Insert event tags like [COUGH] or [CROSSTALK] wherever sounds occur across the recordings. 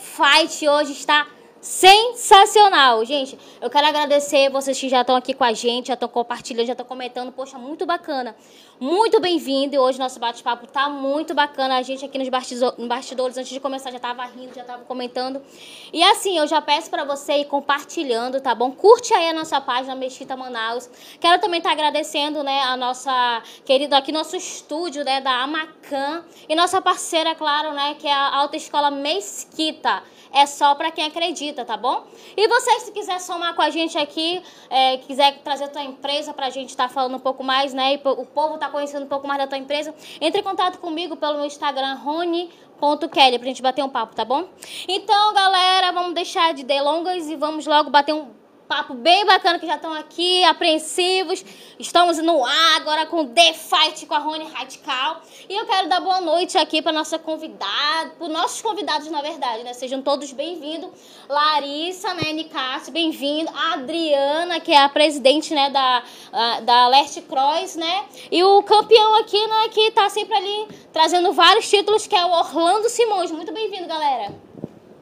Fight hoje está sensacional, gente. Eu quero agradecer vocês que já estão aqui com a gente, já estão compartilhando, já estão comentando. Poxa, muito bacana. Muito bem-vindo. Hoje nosso bate-papo tá muito bacana. A gente aqui nos bastidores, antes de começar, já tava rindo, já tava comentando. E assim, eu já peço para você ir compartilhando, tá bom? Curte aí a nossa página Mesquita Manaus. Quero também estar tá agradecendo, né, a nossa querida aqui nosso estúdio, né, da Amacan e nossa parceira, claro, né, que é a Autoescola Mesquita é só para quem acredita, tá bom? E você, se quiser somar com a gente aqui, é, quiser trazer a tua empresa para a gente estar tá falando um pouco mais, né? E o povo tá conhecendo um pouco mais da tua empresa, entre em contato comigo pelo meu Instagram, Rony.kelly, pra gente bater um papo, tá bom? Então, galera, vamos deixar de delongas e vamos logo bater um papo bem bacana que já estão aqui, apreensivos. Estamos no ar agora com The Fight com a Rony Radical. E eu quero dar boa noite aqui para nossa convidada, para os nossos convidados, na verdade, né? Sejam todos bem-vindos. Larissa, né, Nicásio, bem-vindo. Adriana, que é a presidente, né, da, da Leste Cross, né? E o campeão aqui, né, que tá sempre ali trazendo vários títulos, que é o Orlando Simões. Muito bem-vindo, galera.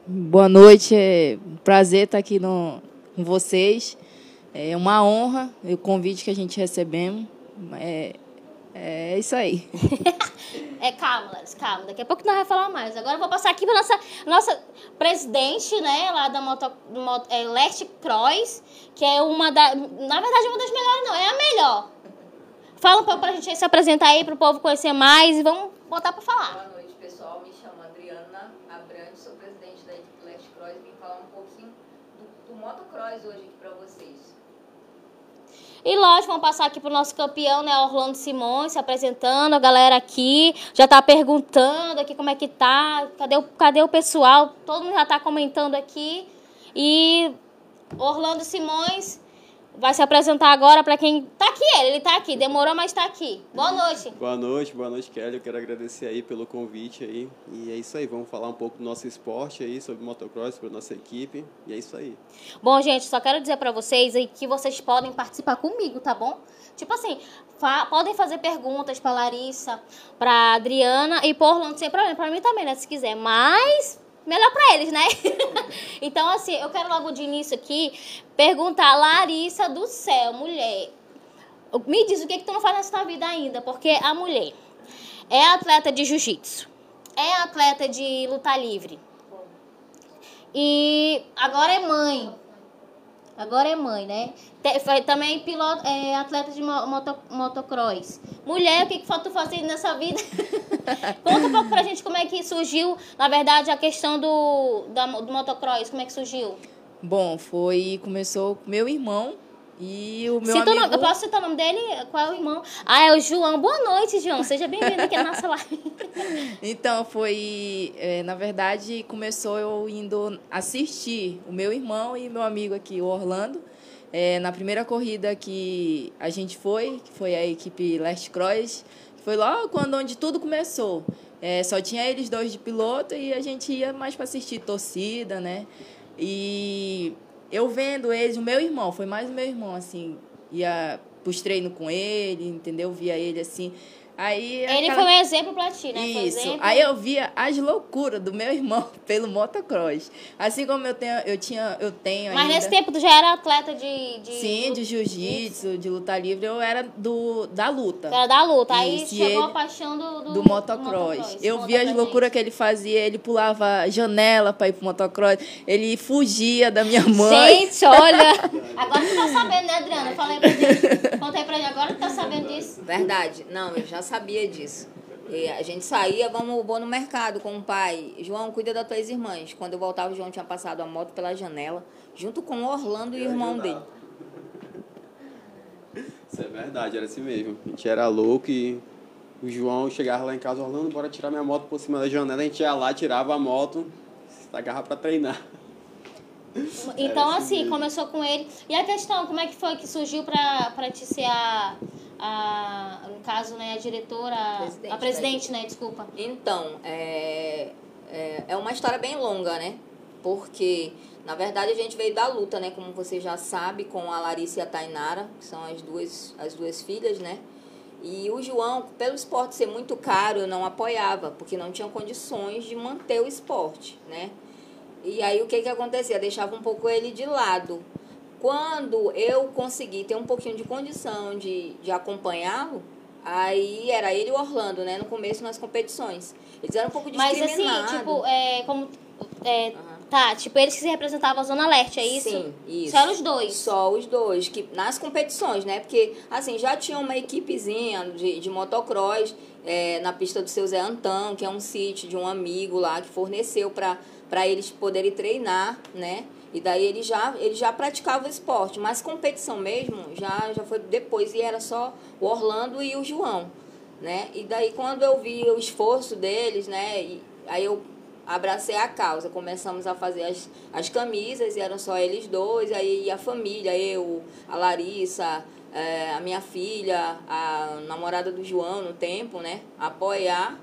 Boa noite, prazer estar aqui no, com vocês. É uma honra o convite que a gente recebemos. É, é isso aí. [LAUGHS] é, calma, calma. Daqui a pouco nós vamos falar mais. Agora eu vou passar aqui para nossa nossa presidente, né, lá da moto, moto é, Leste Cross, que é uma da, na verdade uma das melhores não, é a melhor. Fala um pouco para a gente se apresentar aí para o povo conhecer mais e vamos botar para falar. Boa noite, pessoal. Me chamo Adriana Abrantes, sou presidente da Leste Cross. Vim falar um pouquinho do motocross hoje aqui para vocês. E lógico, vamos passar aqui pro nosso campeão, né, Orlando Simões, se apresentando, a galera aqui já tá perguntando aqui como é que tá, cadê o, cadê o pessoal? Todo mundo já tá comentando aqui. E Orlando Simões, vai se apresentar agora para quem tá aqui, ele, ele tá aqui, demorou, mas tá aqui. Boa noite. Boa noite, boa noite, Kelly. Eu quero agradecer aí pelo convite aí. E é isso aí, vamos falar um pouco do nosso esporte aí, sobre motocross, sobre a nossa equipe. E é isso aí. Bom, gente, só quero dizer para vocês aí que vocês podem participar comigo, tá bom? Tipo assim, fa podem fazer perguntas para Larissa, para Adriana e por Orlando sem problema, para mim também, né, se quiser. Mas melhor para eles, né? [LAUGHS] então, assim, eu quero logo de início aqui perguntar, Larissa do céu, mulher, me diz o que, que tu não faz nessa vida ainda, porque a mulher é atleta de jiu-jitsu, é atleta de luta livre e agora é mãe. Agora é mãe, né? Também piloto, é, atleta de moto, motocross. Mulher, o que, que falta fazer nessa vida? [LAUGHS] Conta um pouco pra gente como é que surgiu, na verdade, a questão do, da, do motocross. Como é que surgiu? Bom, foi. Começou com meu irmão e o meu Cita amigo... nome, eu posso citar o nome dele? Qual é o irmão? Ah, é o João. Boa noite, João. Seja bem-vindo aqui à nossa live. [LAUGHS] então, foi... É, na verdade, começou eu indo assistir o meu irmão e meu amigo aqui, o Orlando. É, na primeira corrida que a gente foi, que foi a equipe Last Cross, foi lá quando onde tudo começou. É, só tinha eles dois de piloto e a gente ia mais para assistir torcida, né? E eu vendo eles, o meu irmão, foi mais o meu irmão, assim, ia pros treinos com ele, entendeu? Via ele assim. Aí, ele aquela... foi um exemplo pra ti, né? Isso. Aí eu via as loucuras do meu irmão [LAUGHS] pelo motocross. Assim como eu tenho, eu tinha, eu tenho Mas ainda... nesse tempo tu já era atleta de... de... Sim, de jiu-jitsu, de luta livre. Eu era do, da luta. Era da luta. Aí Isso, chegou a paixão do, do, do motocross. motocross. Eu via as loucuras que ele fazia. Ele pulava janela pra ir pro motocross. Ele fugia da minha mãe. Gente, [LAUGHS] olha... Agora tu tá sabendo, né, Adriana? Eu falei pra gente. [LAUGHS] Contei pra ele agora tu tá sabendo disso. Verdade. Não, eu já sabia disso. E a gente saía, vamos, vou no mercado com o pai. João, cuida das tuas irmãs. Quando eu voltava, o João tinha passado a moto pela janela, junto com o Orlando e o irmão dele. Isso é verdade, era assim mesmo. A gente era louco e o João chegava lá em casa, Orlando, bora tirar minha moto por cima da janela. A gente ia lá, tirava a moto, estagava para treinar. [LAUGHS] Então, assim, começou com ele. E a questão, como é que foi que surgiu para te ser a a, no caso, né, a diretora, presidente, a presidente, né, desculpa. Então, é, é, é uma história bem longa, né? Porque, na verdade, a gente veio da luta, né? Como você já sabe, com a Larissa e a Tainara, que são as duas, as duas filhas, né? E o João, pelo esporte ser muito caro, eu não apoiava, porque não tinha condições de manter o esporte, né? E aí o que que acontecia? Deixava um pouco ele de lado. Quando eu consegui ter um pouquinho de condição de, de acompanhá-lo, aí era ele e o Orlando, né? No começo nas competições. Eles eram um pouco Mas discriminados. assim, tipo, é, como. É, Aham. Tá, tipo, eles que se representavam a Zona Leste, é isso? Sim, isso. Só os dois. Só os dois, que nas competições, né? Porque, assim, já tinha uma equipezinha de, de motocross é, na pista do seu Zé Antão, que é um sítio de um amigo lá que forneceu para eles poderem treinar, né? E daí ele já, ele já praticava o esporte, mas competição mesmo já, já foi depois, e era só o Orlando e o João, né? E daí quando eu vi o esforço deles, né? E aí eu abracei a causa. Começamos a fazer as, as camisas e eram só eles dois. Aí a família, eu, a Larissa, eh, a minha filha, a namorada do João no tempo, né? Apoiar.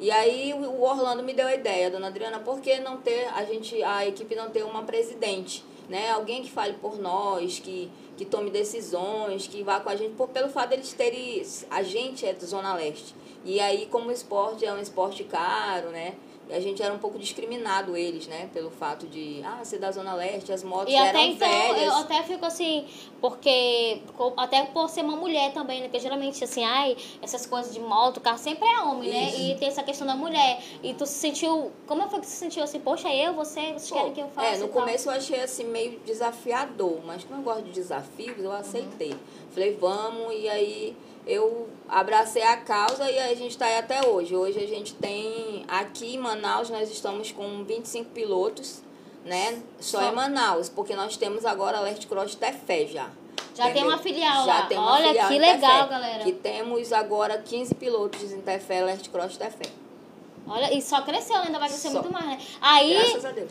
E aí o Orlando me deu a ideia, dona Adriana, por que não ter a gente, a equipe não ter uma presidente, né? Alguém que fale por nós, que, que tome decisões, que vá com a gente, por, pelo fato deles terem. A gente é da Zona Leste. E aí, como o esporte é um esporte caro, né? E a gente era um pouco discriminado eles, né? Pelo fato de, ah, ser da Zona Leste, as motos E eram até então, velhas. eu até fico assim, porque. Até por ser uma mulher também, né? Porque geralmente, assim, ai, essas coisas de moto, carro sempre é homem, né? Isso. E tem essa questão da mulher. E tu se sentiu. Como foi que você se sentiu assim? Poxa, eu, você, vocês querem que eu faça? É, no e tal? começo eu achei assim meio desafiador, mas como eu gosto de desafios, eu aceitei. Falei, vamos, e aí eu abracei a causa e a gente está aí até hoje. Hoje a gente tem, aqui em Manaus, nós estamos com 25 pilotos, né? Só, Só. em Manaus, porque nós temos agora a Leste Cross Tefé já. Já tem entendeu? uma filial já lá. Tem uma Olha filial que legal, Tefé, galera. Que temos agora 15 pilotos em Tefé, Leste Cross Tefé. Olha, e só cresceu, ainda vai crescer Só. muito mais, né? Aí,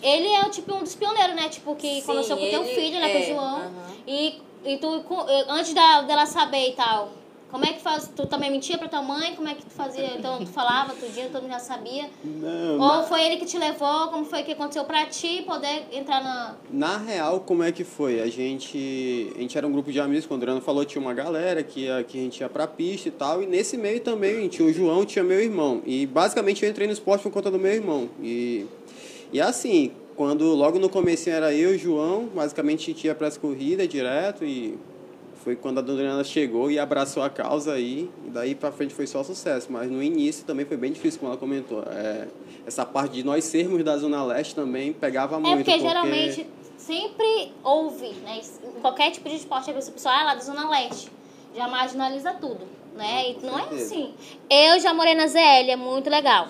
ele é o tipo um dos pioneiros, né? Tipo, que Sim, começou com teu ele filho, né? Com o é, João. aham. E, e tu, com- antes da, dela saber e tal, como é que faz? Tu também mentia pra tua mãe? Como é que tu fazia? Então, tu falava todo dia, todo mundo já sabia? Não, Ou foi ele que te levou? Como foi que aconteceu pra ti poder entrar na... Na real, como é que foi? A gente, a gente era um grupo de amigos, quando o Adriano falou, tinha uma galera que, ia, que a gente ia pra pista e tal, e nesse meio também tinha o João, tinha meu irmão. E basicamente eu entrei no esporte por conta do meu irmão. E, e assim, quando logo no começo era eu e o João, basicamente a gente ia pras corridas direto e foi quando a dona Adriana chegou e abraçou a causa aí, e daí pra frente foi só sucesso. Mas no início também foi bem difícil, como ela comentou. É, essa parte de nós sermos da Zona Leste também pegava É muito. porque, geralmente sempre houve, né? Em qualquer tipo de esporte, a pessoa, ah, lá da Zona Leste. Já marginaliza tudo, né? E não é assim. Eu já morei na ZL, é muito legal.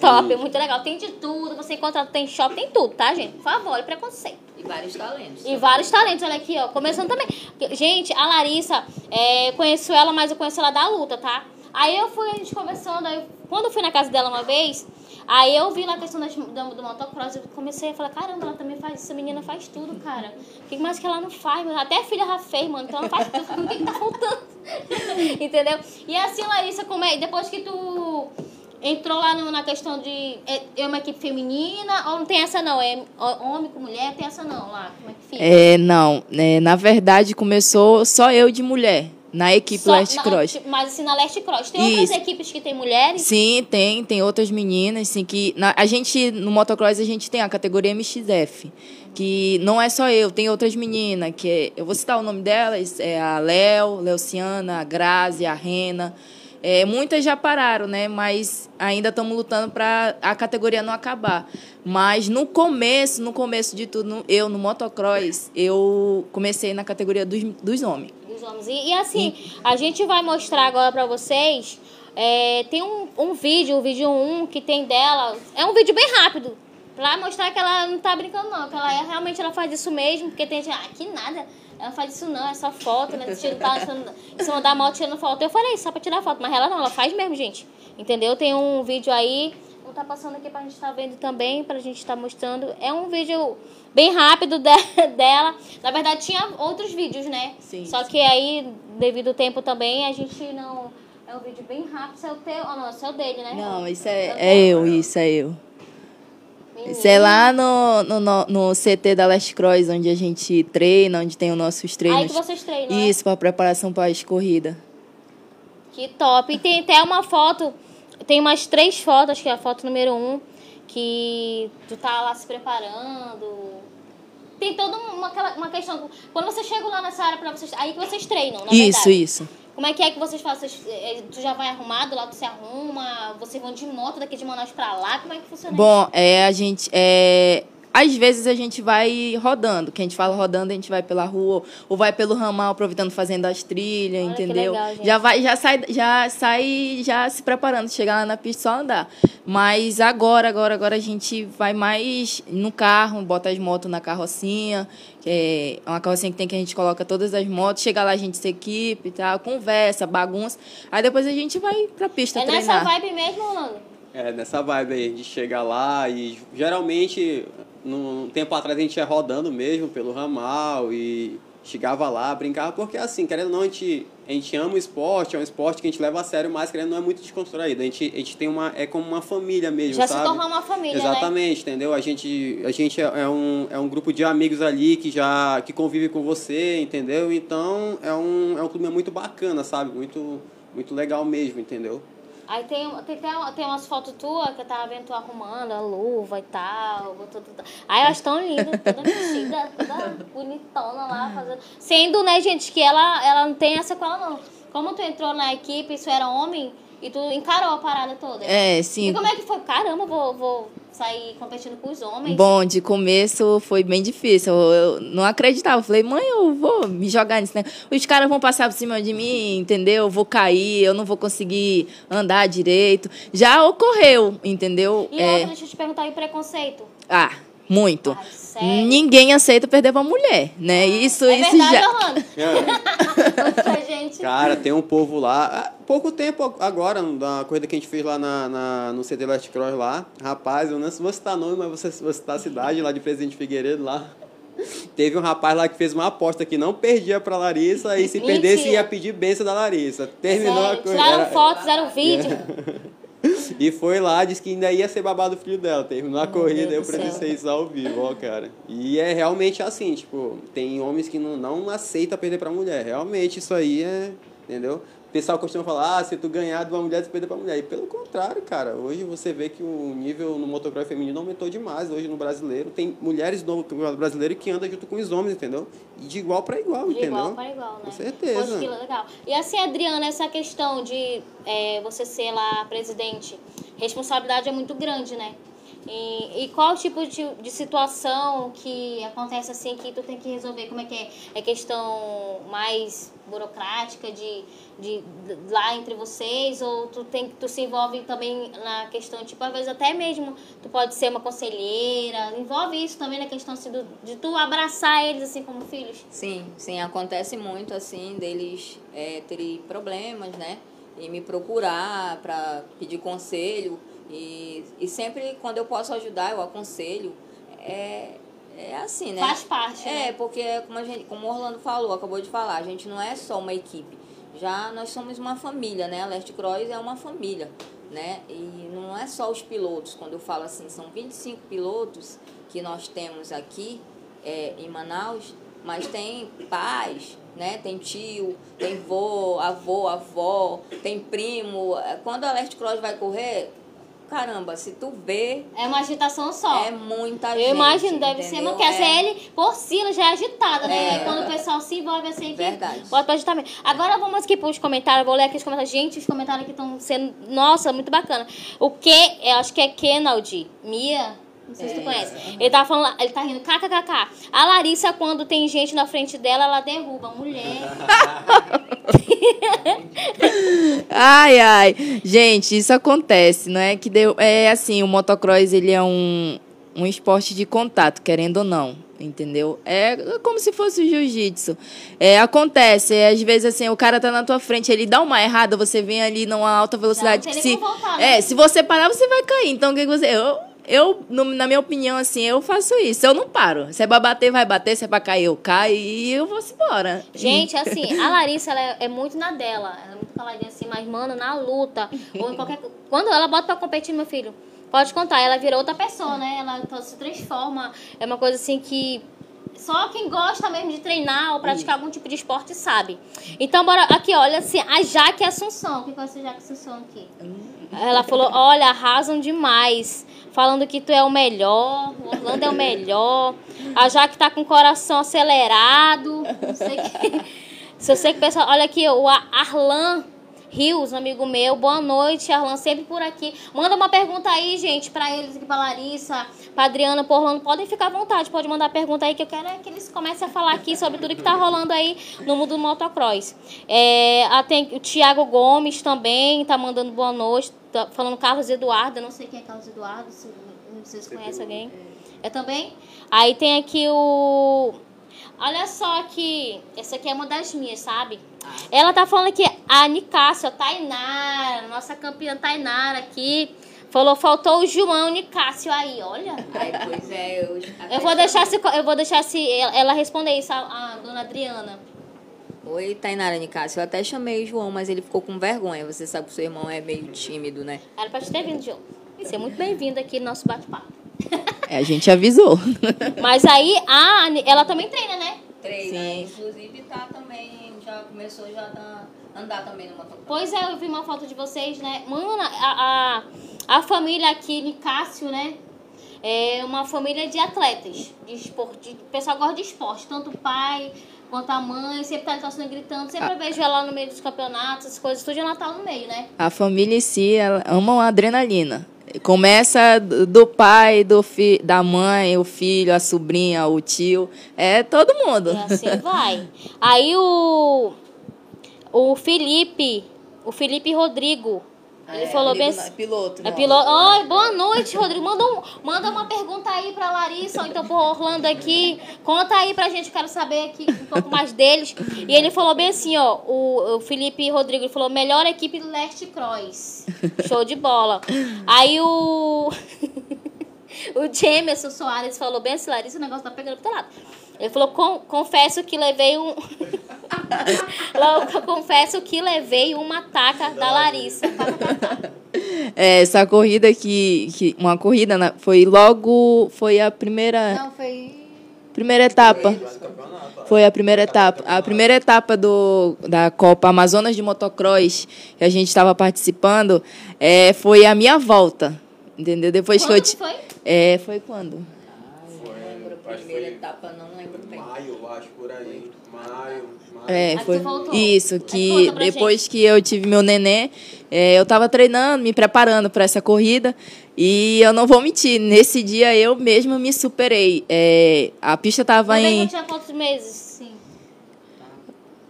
Top, é muito legal. Tem de tudo, você encontra, tem shopping, tem tudo, tá, gente? Por favor, olha preconceito. E vários talentos. E vários talentos, olha aqui, ó. Começando também. Gente, a Larissa, é, conheço ela, mas eu conheço ela da luta, tá? Aí eu fui, a gente conversando, aí, quando eu fui na casa dela uma vez, aí eu vi lá a questão das, do, do motocross, eu comecei a falar, caramba, ela também faz, essa menina faz tudo, cara. O que mais que ela não faz? mano? Até a filha já fez, mano, então ela faz tudo, o que, que tá faltando? [LAUGHS] Entendeu? E assim, Larissa, como é? Depois que tu entrou lá no- na questão de é, é uma equipe feminina, ou não tem essa não? É homem com mulher, tem essa não lá? Como é que fica? É, não, é, na verdade começou só eu de mulher, na equipe Só- Leste na- Cross. Mas assim, na Leste Cross. Tem outras Isso. equipes que tem mulheres? Sim, tem, tem outras meninas, sim, que na- a gente no motocross a gente tem a categoria MXF, que não é só eu, tem outras meninas, que é- eu vou citar o nome delas, é a Léo, Leuciana, a Grazi, a Rena. É, muitas já pararam, né? Mas ainda estamos lutando para a categoria não acabar. Mas no começo, no começo de tudo, eu no motocross, eu comecei na categoria dos, dos homens. Dos homens. E, e assim, a gente vai mostrar agora pra vocês. é, tem um, um vídeo, o vídeo 1 que tem dela. É um vídeo bem rápido. Pra mostrar que ela não tá brincando, não. Que ela é, realmente ela faz isso mesmo. Porque tem gente, ah, que nada. Ela faz isso não, é só foto, né? Tira, tá, em cima da moto tirando foto. Eu falei, só pra tirar foto. Mas ela não, ela faz mesmo, gente. Entendeu? Tem um vídeo aí. Não tá passando aqui pra gente estar vendo também, pra gente estar mostrando. É um vídeo bem rápido de- [LAUGHS] dela. Na verdade, tinha outros vídeos, né? Sim, Só que aí, devido ao tempo também, a gente não. É um vídeo bem rápido. Isso é o teu. Oh, não, esse é o dele, né? Não, isso é, teu. é eu, isso é eu. Isso é lá no, no, no, no CT da Last Cross, onde a gente treina, onde tem os nossos Aí treinos. que vocês treinam. né? Isso, para preparação para as corridas. Que top. E tem até uma foto, tem umas três fotos, que é a foto número um, que tu tá lá se preparando. Tem toda uma, uma questão. Quando você chega lá nessa área pra vocês. Aí que vocês treinam, na Isso, verdade. isso. Como é que é que vocês fazem? Vocês, eh, tu já vai arrumado, lá tu se arruma, vocês vão de moto daqui de Manaus pra lá, como é que funciona Bom, é, a gente. É, às vezes a gente vai rodando. Que a gente fala rodando, a gente vai pela rua, ou vai pelo ramal, aproveitando, fazendo as trilhas, Olha entendeu? legal, já vai, já sai, já sai já se preparando, chegar lá na pista só andar. Mas agora, agora, agora a gente vai mais no carro, bota as motos na carrocinha, que é uma carrocinha que tem que a gente coloca todas as motos, chega lá a gente se equipe e tal, conversa, bagunça. Aí depois a gente vai pra pista É nessa treinar. vibe mesmo, Orlando? É, nessa vibe aí, de chegar lá e geralmente, num tempo atrás a gente ia rodando mesmo pelo ramal e chegava lá, brincava, porque assim, querendo ou não, a gente, a gente ama o esporte, é um esporte que a gente leva a sério, mas querendo ou não é muito descontraído. A gente, a gente tem uma, é como uma família mesmo, Já se sabe? tornou uma família, né? Exatamente, entendeu? A gente, a gente é, é um, é um grupo de amigos ali que já que convive com você, entendeu? Então é um, é um clube muito bacana, sabe? Muito, muito legal mesmo, entendeu? Aí tem, tem, tem, tem umas fotos tuas que eu tava vendo tu arrumando a luva e tal. tudo. Aí acho tão linda, toda vestida, toda bonitona lá, fazendo. Sendo, né, gente, que ela, ela não tem essa com não. Como tu entrou na equipe, isso era homem, e tu encarou a parada toda. É, E sim. como é que foi? Caramba, vou, vou sair competindo com os homens. Bom, de começo foi bem difícil. Eu, não acreditava. Eu falei, mãe, eu vou me jogar nisso, né? Os caras vão passar por cima de mim, entendeu? Eu vou cair, eu não vou conseguir andar direito. Já ocorreu, entendeu? E É, outra, deixa eu te perguntar, e o preconceito? Ah, muito. Ai, sério? Ninguém aceita perder pra mulher, né? Isso, é isso verdade, já. Orlando? [LAUGHS] Gente. Cara, tem um povo lá. há Pouco tempo agora, da corrida que a gente fez lá na, na- no CD Last Cross lá. Rapaz, eu não vou citar nome, mas você vou citar a cidade lá de Presidente Figueiredo lá. Teve um rapaz lá que fez uma aposta que não perdia pra Larissa e se Mentira. perdesse ia pedir benção da Larissa. Terminou a Sério, corrida. tiraram era- foto, fizeram vídeo. E foi lá, disse que ainda ia ser babado o filho dela. Terminou a corrida, Deus eu presenciei isso ao vivo, ó, cara. E é realmente assim, tipo, tem homens que não, não aceita perder pra mulher. Realmente isso aí é, entendeu? O pessoal costuma falar, ah, se tu ganhar de uma mulher, tu perder pra mulher. E pelo contrário, cara, hoje você vê que o nível no motocross feminino aumentou demais. Hoje no brasileiro, tem mulheres no campeonato brasileiro que andam junto com os homens, entendeu? E de igual pra igual, De entendeu? igual para igual, né? Com certeza. Poxa, que legal. E assim, Adriana, essa questão de é, você ser lá presidente, responsabilidade é muito grande, né? E, e qual tipo de, de situação que acontece assim que tu tem que resolver? Como é que é? É questão mais burocrática de, de, de lá entre vocês? Ou tu, tem, tu se envolve também na questão, tipo, às vezes até mesmo tu pode ser uma conselheira. Envolve isso também na questão assim, do, de tu abraçar eles assim como filhos? Sim, sim, acontece muito assim deles é, terem problemas, né? E me procurar para pedir conselho. E, e sempre quando eu posso ajudar, eu aconselho. É, é assim, né? Faz parte, É, né? porque como, a gente, como o Orlando falou, acabou de falar, a gente não é só uma equipe. Já nós somos uma família, né? A Leste Cross é uma família, né? E não é só os pilotos. Quando eu falo assim, são 25 pilotos que nós temos aqui é, em Manaus, mas tem pais, né? Tem tio, tem vô, avô, avó, tem primo. Quando a Leste Cross vai correr, caramba, se tu vê, É uma agitação só. é muita gente. Eu imagino, deve ser, entendeu? porque a É. CL por si já é agitada, né? É. Quando o pessoal se envolve assim, que Verdade. bota pra agitar mesmo. Agora vamos aqui pros comentários, vou ler aqui os comentários. Gente, os comentários aqui estão sendo, nossa, muito bacana. O que, eu acho que é Kenaldi, Mia, não sei se tu É. conhece. Ele tá falando, ele tá rindo, kkkk. A Larissa, quando tem gente na frente dela, ela derruba. Mulher. [LAUGHS] Ai, ai. Gente, isso acontece, não é que deu. É assim, o motocross ele é um, um esporte de contato, querendo ou não. Entendeu? É como se fosse o jiu-jitsu. É, acontece, é, às vezes assim, o cara tá na tua frente, ele dá uma errada, você vem ali numa alta velocidade. que nem se, voltar, né? é, se você parar, você vai cair. Então, o que, que você. Eu, eu no- na minha opinião, assim, eu faço isso. Eu não paro. Se é pra bater, vai bater. Se é pra cair, eu caio e eu vou embora. Gente, assim, a Larissa, ela é, é muito na dela. Ela é muito caladinha assim, mas, mano, na luta. Ou em qualquer. Quando ela bota pra competir, meu filho, pode contar, ela vira outra pessoa, né? Ela se transforma. É uma coisa assim que. Só quem gosta mesmo de treinar ou praticar algum tipo de esporte sabe. Então, bora aqui, olha assim, a Jaque Assunção. O que é essa Jaque Assunção aqui? Ela falou, olha, arrasam demais. Falando que tu é o melhor, o Orlando é o melhor. A Jaque tá com o coração acelerado. Não sei que... [LAUGHS] Se eu sei que o pessoal. Olha aqui, o Arlan Rios, amigo meu. Boa noite, Arlan, sempre por aqui. Manda uma pergunta aí, gente, para eles aqui, pra Larissa, pra Adriana, por Orlando. Podem ficar à vontade, pode mandar pergunta aí, que eu quero é que eles comecem a falar aqui sobre tudo que tá rolando aí no mundo do motocross. É, tem o Thiago Gomes também, tá mandando boa noite. Tá falando Carlos Eduardo, eu não sei quem é Carlos Eduardo, se vocês conhecem alguém. É também? Aí tem aqui o Olha só que essa aqui é uma das minhas, sabe? Ela tá falando aqui, a Nicásio, a Tainara, nossa campeã Tainara aqui. Falou, faltou o João Nicásio aí, olha. Ai, pois é, eu, eu vou deixar se eu vou deixar se ela responder isso, a, a dona Adriana. Oi, Tainara Nicásio. Eu até chamei o João, mas ele ficou com vergonha. Você sabe que o seu irmão é meio tímido, né? Era pra te ter vindo, João. Você é muito bem-vindo aqui no nosso bate-papo. É, a gente avisou. [LAUGHS] Mas aí, a, ela também treina, né? Treina. Sim. Inclusive, tá também, já começou já a andar também no motocross. Pois é, eu vi uma foto de vocês, né? Mano, a, a, a família aqui, Nicásio, né? É uma família de atletas, de esporte. O pessoal gosta de esporte, tanto o pai quanto a mãe, sempre tá torcendo gritando, sempre a... vejo ela no meio dos campeonatos, as coisas, tudo ela tá no meio, né? A família em si, ela ama a adrenalina. Começa do pai, do fi, da mãe, o filho, a sobrinha, o tio. É todo mundo. E assim vai. Aí o, o Felipe, o Felipe Rodrigo, ele é, falou bem assim. Piloto. É piloto. Oi, boa noite, Rodrigo. Manda, um, manda uma pergunta aí pra Larissa, ou então pro Orlando aqui. Conta aí pra gente, quero saber aqui um pouco mais deles. E ele falou bem assim, ó. O, o Felipe Rodrigo ele falou: melhor equipe do Leste Cross. Show de bola. Aí o. [LAUGHS] o Jamerson Soares falou bem assim, Larissa, o negócio tá pegando pro teu lado. Ele falou, confesso que levei um. [LAUGHS] confesso que levei uma taca da Larissa. [LAUGHS] É, essa corrida que, que. Uma corrida na, foi logo. Foi a primeira. Não, foi. Primeira etapa. Foi a primeira etapa. A primeira etapa do, da Copa Amazonas de Motocross, que a gente estava participando, é, foi a minha volta. Entendeu? Depois quando que eu. Foi? É, foi quando? A primeira etapa, não lembro bem. Maio, acho, por aí. Maio, maio. É, foi isso, que depois gente. que eu tive meu neném, é, eu estava treinando, me preparando para essa corrida. E eu não vou mentir, nesse dia eu mesma me superei. É, a pista estava em. tinha quantos meses? Sim.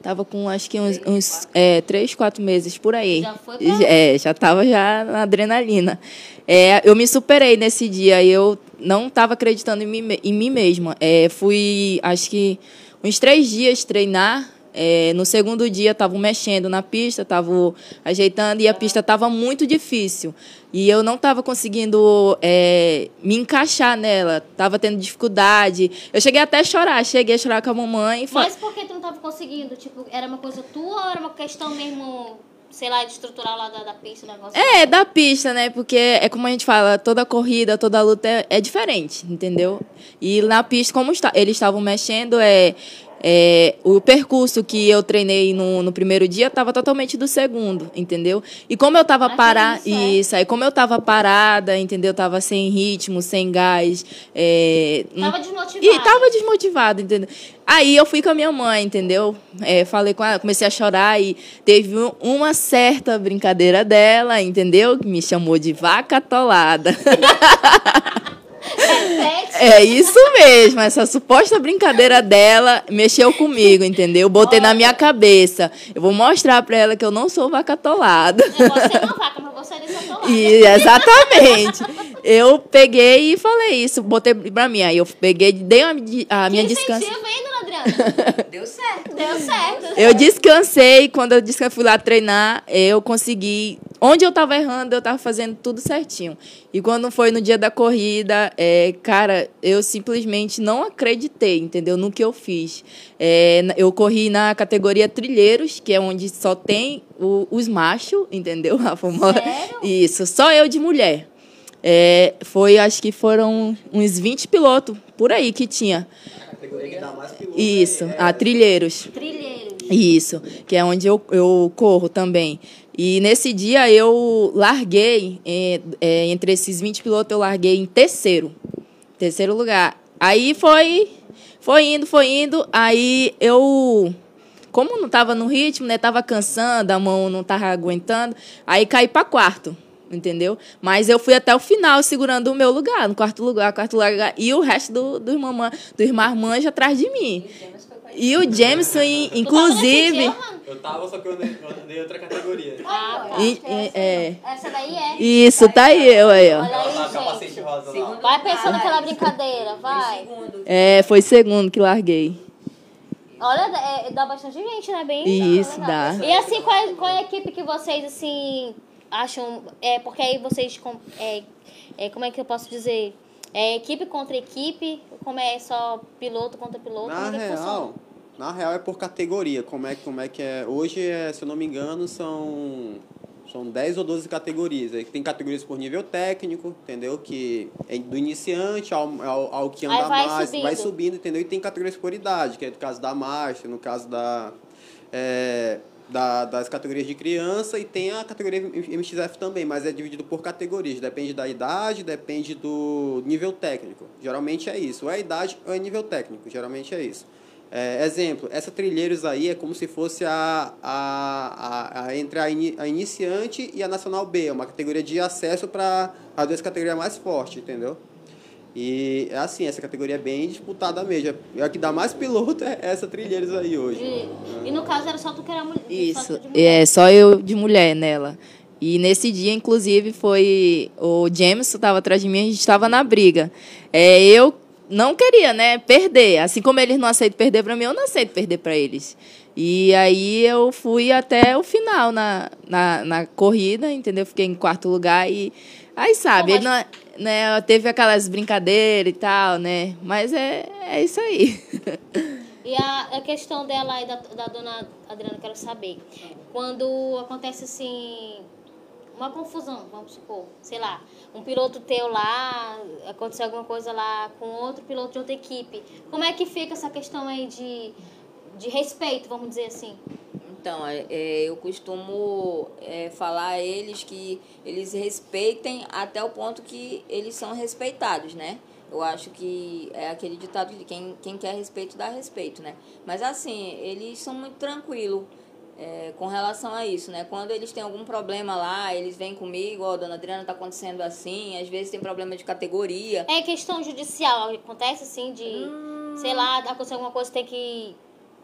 Tava com acho que uns, uns é, três, quatro meses por aí. Já foi pra... É, já tava já na adrenalina. É, eu me superei nesse dia. Eu não estava acreditando em mim, em mim mesma. É, fui, acho que, uns três dias treinar. É, no segundo dia estavam mexendo na pista, estavam ajeitando e a pista estava muito difícil. E eu não estava conseguindo é, me encaixar nela, estava tendo dificuldade. Eu cheguei até a chorar, cheguei a chorar com a mamãe. Mas por que tu não estava conseguindo? Tipo, era uma coisa tua ou era uma questão mesmo sei lá, de estrutural lá da, da pista, o negócio? É, da pista, né? Porque é como a gente fala, toda corrida, toda luta é, é diferente, entendeu? E na pista, como está, eles estavam mexendo, é, é, o percurso que eu treinei no, no primeiro dia estava totalmente do segundo, entendeu? E como eu estava parada, isso, é. isso, aí como eu estava parada, entendeu? Tava sem ritmo, sem gás. É, tava desmotivada. E tava desmotivada, entendeu? Aí eu fui com a minha mãe, entendeu? É, falei com ela, comecei a chorar e teve uma certa brincadeira dela, entendeu? Que me chamou de vaca atolada. [LAUGHS] É isso mesmo, essa suposta brincadeira dela mexeu comigo, entendeu? Botei Olha. na minha cabeça. Eu vou mostrar pra ela que eu não sou vaca atolada. Eu vou ser uma vaca, mas você é atolada. E, exatamente. Eu peguei e falei isso, botei pra mim. Aí eu peguei, dei a, a minha descanso. Deu certo. Deu certo. Eu descansei, quando eu disse que fui lá treinar, eu consegui. Onde eu estava errando, eu estava fazendo tudo certinho. E quando foi no dia da corrida, é, cara, eu simplesmente não acreditei, entendeu? No que eu fiz. É, eu corri na categoria trilheiros, que é onde só tem o, os machos, entendeu? A famosa... Sério? Isso, só eu de mulher. É, foi, acho que foram uns 20 pilotos por aí que tinha. Categoria que dá mais piloto. Isso, é, a Trilheiros. Trilheiros. Isso, que é onde eu, eu corro também. E nesse dia eu larguei, é, é, entre esses 20 pilotos, eu larguei em terceiro. Terceiro lugar. Aí foi, foi indo, foi indo. Aí eu, como não estava no ritmo, né? Tava cansando, a mão não tava aguentando. Aí caí para quarto, entendeu? Mas eu fui até o final segurando o meu lugar, no quarto lugar, quarto lugar. E o resto do, do, irmão, do irmão Manja atrás de mim. E o Jameson, inclusive. Eu tava, só que eu andei, outra categoria. Ah, tá. E- e- é. Essa daí é. Isso, tá aí, eu aí, ó. Olha aí, Ela com capacete gente. rosa lá. Segundo Vai pensando naquela brincadeira, vai. Segundo. É, foi segundo que larguei. Olha, é, dá bastante gente, né? Bem Isso, dá. E assim, qual é, qual é a equipe que vocês, assim, acham... É, porque aí vocês... É, é, como é que eu posso dizer? É equipe contra equipe? Como é só piloto contra piloto? Na como é real, funciona? na real é por categoria. Como é, como é que é? Hoje, é, se eu não me engano, são, são 10 ou 12 categorias. Aí tem categorias por nível técnico, entendeu? Que é do iniciante ao, ao, ao que anda vai mais, subindo. vai subindo, entendeu? E tem categorias por idade, que é no caso da marcha, no caso da, é, da, das categorias de criança e tem a categoria MXF também, mas é dividido por categorias. Depende da idade, depende do nível técnico. Geralmente é isso. Ou é idade ou é nível técnico. Geralmente é isso. É, exemplo, essa trilheiros aí é como se fosse a, a, a, a entre a, ini, a iniciante e a Nacional B, é uma categoria de acesso para as duas categorias mais fortes, entendeu? E é assim, essa categoria é bem disputada mesmo. É a que dá mais piloto é essa trilheiros aí hoje. E, e no caso era só tu que era mulher. só Isso, mulher. é só eu de mulher nela. E nesse dia, inclusive, foi o Jameson estava atrás de mim, a gente estava na briga. É, eu não queria, né, perder. Assim como eles não aceitam perder para mim, eu não aceito perder para eles. E aí eu fui até o final na, na, na corrida, entendeu? Fiquei em quarto lugar e aí sabe, Pô, ele não, é- né, teve aquelas brincadeiras e tal, né? Mas é, é isso aí. [LAUGHS] E a, a questão dela aí, da, da dona Adriana, quero saber. Quando acontece assim, uma confusão, vamos supor, sei lá, um piloto teu lá, aconteceu alguma coisa lá com outro piloto de outra equipe. Como é que fica essa questão aí de, de respeito, vamos dizer assim? Então, é, é, eu costumo é, falar a eles que eles respeitem até o ponto que eles são respeitados, né? Eu acho que é aquele ditado de quem, quem quer respeito dá respeito, né? Mas assim, eles são muito tranquilos é, com relação a isso, né? Quando eles têm algum problema lá, eles vêm comigo, ó, dona Adriana, tá acontecendo assim, às vezes tem problema de categoria. É questão judicial, acontece assim de, sei lá, aconteceu alguma coisa tem que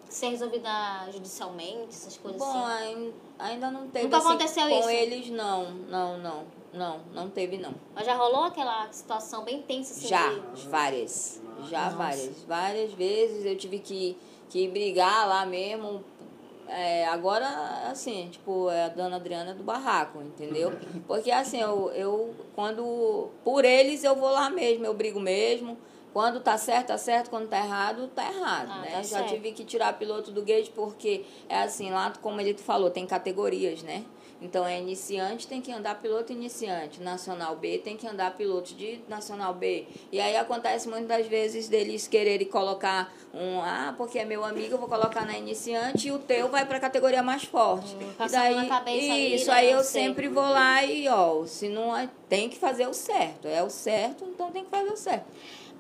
ser resolvida judicialmente, essas coisas Bom, assim. ain- ainda não teve Nunca assim, aconteceu com isso? eles, não, não, não, não, não teve não. Mas já rolou aquela situação bem tensa assim? Já, de- várias. Já várias. Várias vezes eu tive que, que brigar lá mesmo. É, agora, assim, tipo, é a dona Adriana do barraco, entendeu? [LAUGHS] Porque assim, eu, eu quando. Por eles eu vou lá mesmo, eu brigo mesmo. Quando tá certo, tá certo. Quando tá errado, tá errado, Ah, né? tá Já certo. tive que tirar piloto do gate porque é assim, lá como ele falou, tem categorias, né? Então é iniciante, tem que andar piloto iniciante. Nacional B tem que andar piloto de Nacional B. E aí acontece muitas vezes deles quererem colocar um, ah, porque é meu amigo, eu vou colocar na iniciante e o teu vai para a categoria mais forte. Hum, e passando daí, cabeça isso, né, aí eu sei. sempre vou lá e, ó, se não é, tem que fazer o certo. É o certo, então tem que fazer o certo.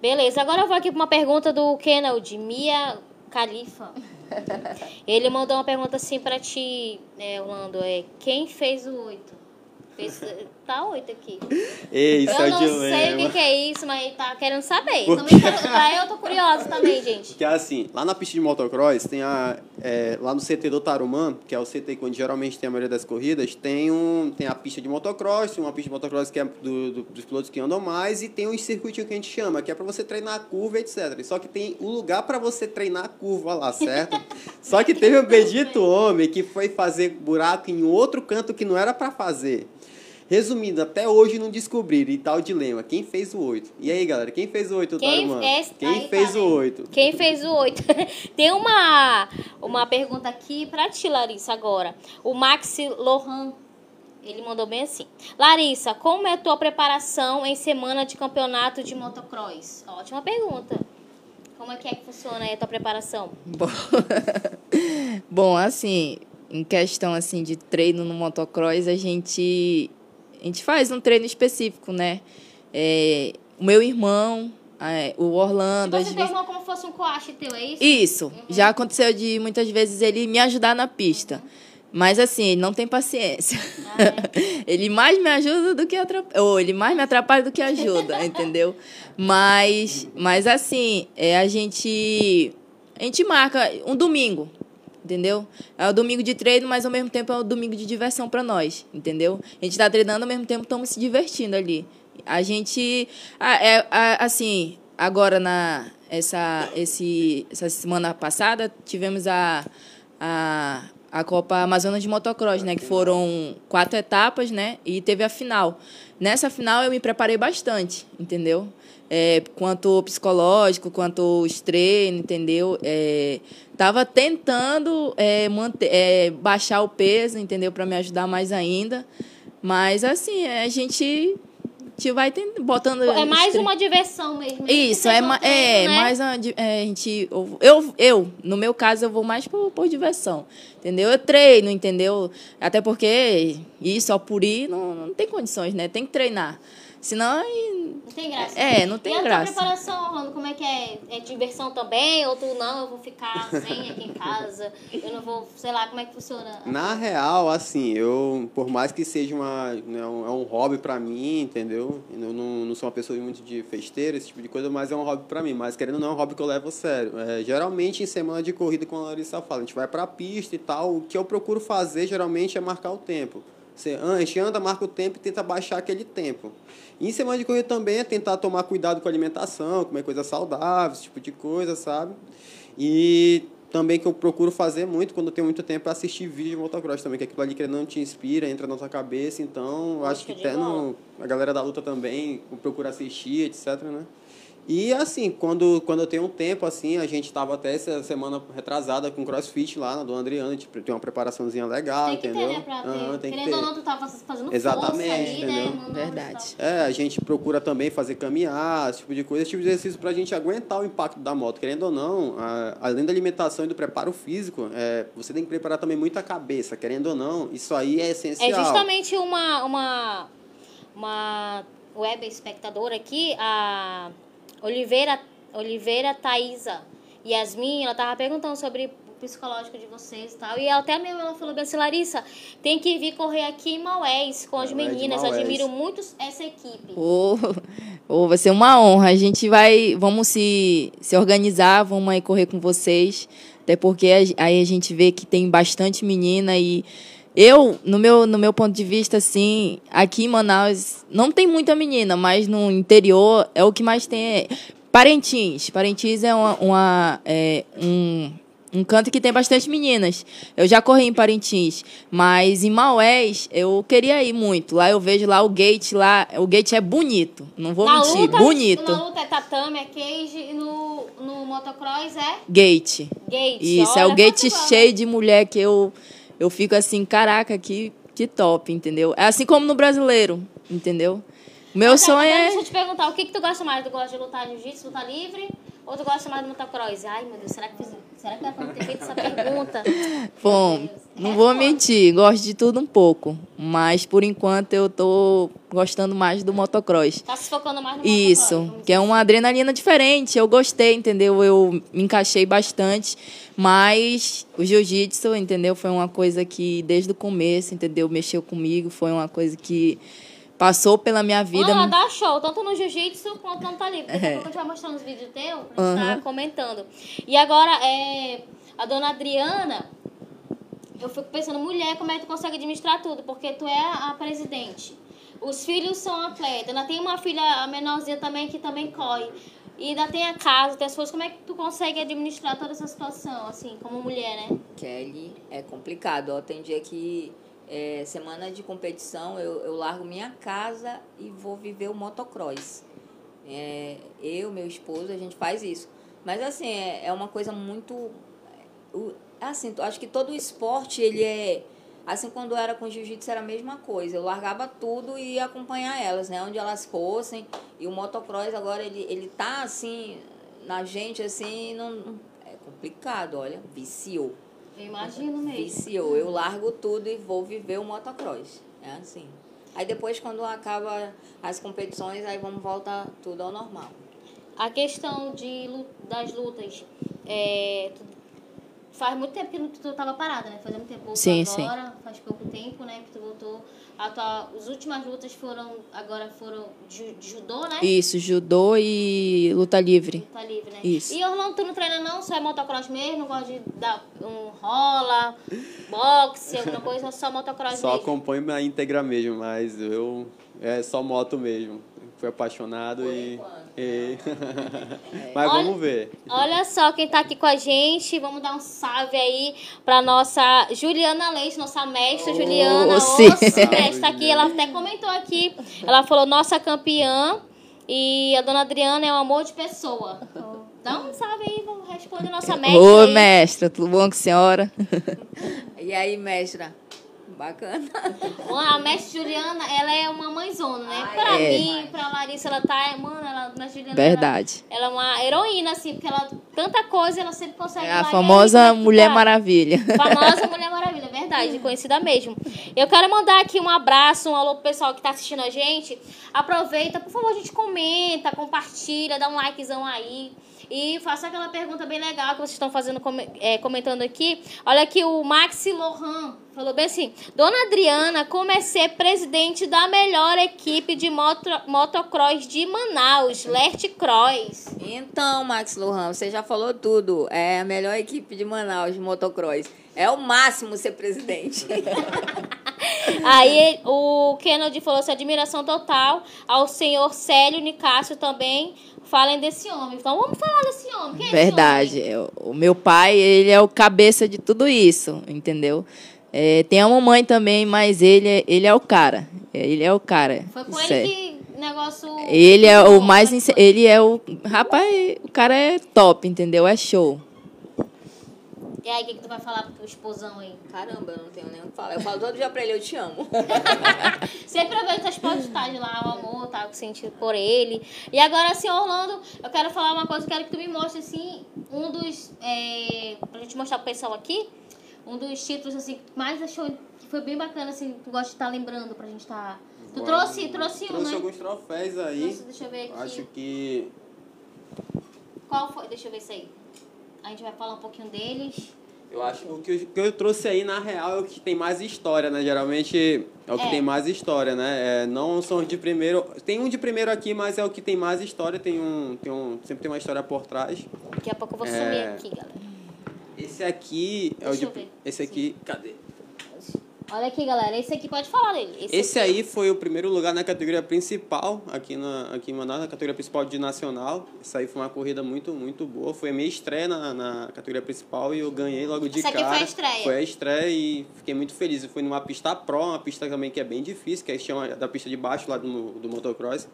Beleza, agora eu vou aqui para uma pergunta do Kennel, Mia Khalifa. Ele mandou uma pergunta assim para ti, né, Orlando, é quem fez o oito? Fez, tá oito aqui. Ei, isso eu o não sei o que, que é isso, mas tá querendo saber. Por Também eu tô curiosa também, [LAUGHS] gente. Que é assim, lá na pista de motocross, tem a, é, lá no CT do Tarumã, que é o CT onde geralmente tem a maioria das corridas, tem, um, tem a pista de motocross, uma pista de motocross que é do, do- dos pilotos que andam mais, e tem um circuitinho que a gente chama, que é para você treinar a curva, etc. Só que tem um lugar para você treinar a curva lá, certo? [LAUGHS] Só que teve um bendito homem que foi fazer buraco em outro canto que não era para fazer. Resumindo, até hoje não descobriram, e tal o dilema. Quem fez o 8? E aí, galera, quem fez o 8, Quem, Tarumã? é, Quem aí, fez tá o vendo? 8? Quem fez o oito? [LAUGHS] Tem uma, uma pergunta aqui pra ti, Larissa, agora. O Maxi Lohan, ele mandou bem assim. Larissa, como é a tua preparação em semana de campeonato de motocross? Ótima pergunta. Como Como é que é que funciona aí a tua preparação? Bom, [LAUGHS] Bom, assim, em questão assim de treino no motocross, a gente a gente faz um treino específico, né? É, o meu irmão, é, o Orlando. Você às vezes- irmão como fosse um coache teu, é isso? Isso. Já aconteceu de muitas vezes ele me ajudar na pista. Mas assim, ele não tem paciência. [LAUGHS] ele mais me ajuda do que atrapalha. Ou ele mais me atrapalha do que ajuda, [LAUGHS] entendeu? Mas, mas assim, é, a gente. A gente marca um domingo. Entendeu? É o domingo de treino, mas ao mesmo tempo é o domingo de diversão para nós, entendeu? A gente está treinando, ao mesmo tempo estamos se divertindo ali. A gente, ah, é, assim, agora na essa esse essa semana passada tivemos a a, a Copa Amazonas de Motocross, né, que foram quatro etapas, né, e teve a final. Nessa final eu me preparei bastante, entendeu? É, quanto psicológico, quanto os treinos, entendeu? É, tava tentando é, manter, é, baixar o peso, entendeu? Para me ajudar mais ainda. Mas, assim, a gente, gente vai botando... É mais uma diversão mesmo. isso, Vocês é, ma- treino, é né? mais uma, é, a gente eu, eu, no meu caso, eu vou mais por, por diversão, entendeu? Eu treino, entendeu? Até porque ir só por ir não, não tem condições, né? Tem que treinar. Senão, aí- Não tem graça. É, não tem e a graça. tua preparação, Orlando, como é que é? É diversão também? Ou tu não, eu vou ficar sem aqui em casa? Eu não vou, sei lá, como é que funciona? Na real, assim, eu, por mais que seja uma, né, um, é um hobby pra mim, entendeu? Eu não, não sou uma pessoa muito de festeira, esse tipo de coisa, mas é um hobby pra mim. Mas querendo ou não, é um hobby que eu levo a sério. É, geralmente, em semana de corrida, como a Larissa fala, a gente vai pra pista e tal. O que eu procuro fazer, geralmente, é marcar o tempo. Você, a gente anda, marca o tempo e tenta baixar aquele tempo. E em semana de corrida também é tentar tomar cuidado com a alimentação, comer coisa saudável, esse tipo de coisa, sabe? E também que eu procuro fazer muito quando eu tenho muito tempo é assistir vídeo de motocross também, que aquilo ali que não te inspira, entra na tua cabeça, então eu acho que até no, a galera da luta também procura assistir, etc, né? E assim, quando, quando eu tenho um tempo, assim, a gente tava até essa semana retrasada com crossfit lá na Dona Adriana, tipo, tem uma preparação legal, Tem que entendeu? ter, né, pra ter. Tem que Querendo ter. ou não, tu tava fazendo Exatamente, ali, né? entendeu? mandando Verdade. É, a gente procura também fazer caminhar, esse tipo de coisa, esse tipo de exercício pra gente aguentar o impacto da moto. Querendo ou não, a- além da alimentação e do preparo físico, é, você tem que preparar também muito a cabeça, querendo ou não, isso aí é essencial. É justamente uma, uma, uma web espectadora aqui, a Oliveira, Oliveira Thaisa Yasmin, ela tava perguntando sobre o psicológico de vocês e tal. E até mesmo ela falou bem assim, Larissa, tem que vir correr aqui em Maués com as Maués meninas. Maués. Admiro muito essa equipe. Ô, [LAUGHS] ô, vai ser uma honra. A gente vai, vamos se, se organizar, vamos aí correr com vocês. Até porque aí a gente vê que tem bastante menina e eu, no meu, no meu ponto de vista, assim, aqui em Manaus não tem muita menina, mas no interior é o que mais tem. é Parintins. Parintins é, uma, uma- é um, um canto que tem bastante meninas. Eu já corri em Parintins, mas em Maués eu queria ir muito. Lá eu vejo lá o gate lá, o gate é bonito, não vou na mentir, luta, bonito. Na luta é tatame, é cage e no, no motocross é Gate. gate. Isso, Olha é o gate cheio de mulher que eu eu fico assim, caraca, que que top, entendeu? É assim como no brasileiro, entendeu? O meu Mas, sonho é Deixa eu te perguntar, o que, que tu gosta mais? Tu gosta de lutar jiu-jitsu, lutar livre? Ou tu gosta mais do motocross? Ai, meu Deus, será que, fiz, será que eu ter feito essa pergunta? [LAUGHS] Bom, não vou mentir, gosto de tudo um pouco, mas por enquanto eu tô gostando mais do motocross. Tá se focando mais no Isso, motocross. que é uma adrenalina diferente. Eu gostei, entendeu? Eu me encaixei bastante, mas o jiu-jitsu, entendeu? Foi uma coisa que desde o começo, entendeu? Mexeu comigo, foi uma coisa que passou pela minha vida. Ela dá show, tanto no jiu-jitsu quanto no tá livre. A É. a gente vai mostrar uns vídeos teu pra gente Aham. tá comentando. E agora, é, a dona Adriana, eu fico pensando, mulher, como é que tu consegue administrar tudo? Porque tu é a presidente. Os filhos são atletas. Ainda tem uma filha a menorzinha também que também corre. E ainda tem a casa, tem as coisas. Como é que tu consegue administrar toda essa situação, assim, como mulher, né? Kelly, é complicado. Ó. Tem dia que é, semana de competição eu, eu largo minha casa e vou viver o motocross. É, eu, meu esposo, a gente faz isso. Mas assim, é, é uma coisa muito. Assim, acho que todo esporte, ele é. Assim, quando eu era com jiu-jitsu era a mesma coisa. Eu largava tudo e ia acompanhar elas, né? Onde elas fossem. E o motocross agora, ele, ele tá assim, na gente, assim, não, é complicado, olha, viciou. Eu imagino mesmo. Viciou. Eu largo tudo e vou viver o motocross. É assim. Aí depois, quando acaba as competições, aí vamos voltar tudo ao normal. A questão de, das lutas, é, faz muito tempo que tu estava parada, né? Faz muito tempo. Voltou Sim, sim. agora, faz pouco tempo, né? Que tu voltou. A tua, as últimas lutas foram, agora foram de, de judô, né? Isso, judô e luta livre. Tá livre, né? Isso. E Orlando, tu não treina não? Só é motocross mesmo? Não gosta de dar um rola, boxe, alguma coisa? Só motocross Só mesmo? acompanho na íntegra mesmo, mas eu é só moto mesmo. Fui apaixonado Por e. enquanto. E- mas Olha- vamos ver. Olha só quem tá aqui com a gente. Vamos dar um salve aí pra nossa Juliana Leite, nossa mestra Juliana. Ô, sim. mestre, tá aqui. Ela até comentou aqui. Ela falou, nossa campeã. E a dona Adriana é um amor de pessoa. Dá um salve aí, vamos responder nossa mestra. Ô, aí. mestra, tudo bom com a senhora? [LAUGHS] E aí, mestra? Bacana. [LAUGHS] A mestre Juliana, ela é uma mãezona, né? Ai, pra é. mim, pra Larissa, ela tá. Mano, ela, a Juliana. Verdade. Ela, ela é uma heroína, assim, porque ela. Tanta coisa, ela sempre consegue. É a famosa aí, Mulher tá? Maravilha. [LAUGHS] Famosa Mulher Maravilha, verdade, [LAUGHS] conhecida mesmo. Eu quero mandar aqui um abraço, um alô pro pessoal que tá assistindo a gente. Aproveita, por favor, a gente comenta, compartilha, dá um likezão aí. E faça aquela pergunta bem legal que vocês estão fazendo, é, comentando aqui. Olha aqui, o Maxi Lohan falou bem assim: Dona Adriana, como é ser presidente da melhor equipe de moto, motocross de Manaus, Lert Cross? Então, Max Lohan, você já falou tudo. É a melhor equipe de Manaus de motocross. É o máximo ser presidente. [LAUGHS] [LAUGHS] Aí o Kennedy falou assim, admiração total ao senhor Célio Nicásio também. Falem desse homem. Então vamos falar desse homem. Quem é Verdade. homem? Eu- O meu pai, ele é o cabeça de tudo isso, entendeu? É, tem a mamãe também, mas ele, é- ele é o cara. Ele é o cara. Foi com Sério. ele que o negócio... Ele é o mais. Ele é o. Rapaz, o cara é top, entendeu? É show. E aí, o que, que tu vai falar pro esposão aí? Caramba, eu não tenho nem o que falar. Eu falo todo dia pra ele, eu te amo. Sempre vejo essas postagens lá, o amor, tá, que sentido por ele. E agora, assim, Orlando, eu quero falar uma coisa, eu quero que tu me mostre, assim, um dos... É, pra gente mostrar pro pessoal aqui, um dos títulos, assim, que mais achou que foi bem bacana, assim, que tu gosta de estar lembrando pra gente estar... Tu trouxe, trouxe um, Trouxe né? alguns troféus aí. Trouxe, deixa eu ver aqui. Acho que Qual foi? Deixa eu ver isso aí. A gente vai falar um pouquinho deles. Eu acho que o que eu, que eu trouxe aí, na real, é o que tem mais história, né? Geralmente é o que É. tem mais história, né? É, não são de primeiro. Tem um de primeiro aqui, mas é o que tem mais história. Tem um, tem um, sempre tem uma história por trás. Daqui a pouco eu vou É. sumir aqui, galera. Esse aqui é o Deixa de. eu ver. Esse aqui. Cadê? Olha aqui, galera. Esse aqui pode falar dele. Esse aqui- aí foi o primeiro lugar na categoria principal, aqui, na, aqui em Manaus, na categoria principal de nacional. Isso aí foi uma corrida muito, muito boa. Foi a minha estreia na, na categoria principal e eu ganhei logo de Essa aqui cara. foi a estreia? Foi a estreia e fiquei muito feliz. Eu fui numa pista pro, uma pista também que é bem difícil, que é chama da pista de baixo lá do, do motocross.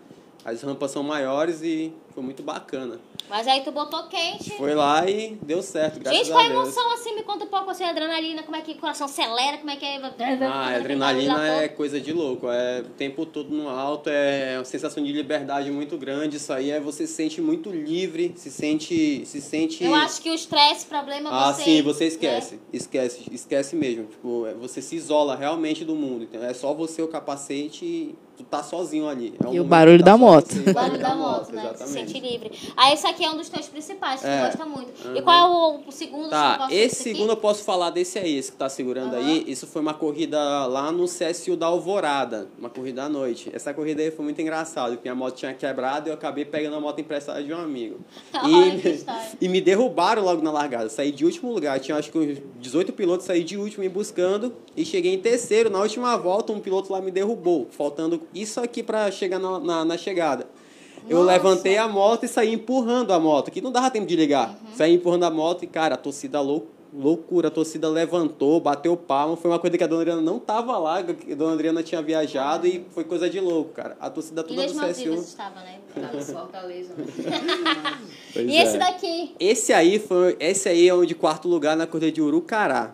As rampas são maiores e foi muito bacana. Mas aí tu botou quente. Foi lá e deu certo, graças Gente, a qual a Deus. emoção assim? Me conta um pouco assim, a adrenalina, como é que o coração acelera, como é que é. Ah, adrenalina é coisa de louco, é o tempo todo no alto, é uma sensação de liberdade muito grande, isso aí é você se sente muito livre, se sente, se sente Eu acho que o estresse, problema Ah, você. sim, você né? esquece, esquece, esquece mesmo, tipo, é- você se isola realmente do mundo, entendeu? é só você o capacete tu tá sozinho ali. É um E o barulho tá da moto. O barulho da moto, né? Se exatamente. sente livre. Aí esse aqui é um dos teus principais, que É. tu gosta muito. E Uhum. qual é o, o segundo? Tá, esse aqui? segundo eu posso falar desse aí, esse que tá segurando Aham. aí. Isso foi uma corrida lá no CSU da Alvorada, uma corrida à noite. Essa corrida aí foi muito engraçada, porque minha moto tinha quebrado e eu acabei pegando a moto emprestada de um amigo. [LAUGHS] E, [LAUGHS] e me derrubaram logo na largada. Saí de último lugar, tinha acho que uns 18 pilotos, saí de último me buscando e cheguei em terceiro. Na última volta, um piloto lá me derrubou, faltando isso aqui pra chegar na, na, na chegada. Eu Nossa. levantei a moto e saí empurrando a moto, que não dava tempo de ligar. Uhum. Saí empurrando a moto e, cara, a torcida lou loucura. A torcida levantou, bateu palma. Foi uma coisa que a dona Adriana não tava lá, que a dona Adriana tinha viajado e foi coisa de louco, cara. A torcida toda Ilhas do Maldivas CSU. estava, né? Fortaleza. [LAUGHS] E é. esse daqui? Esse aí foi, esse aí é o de quarto lugar na corrida de Urucará.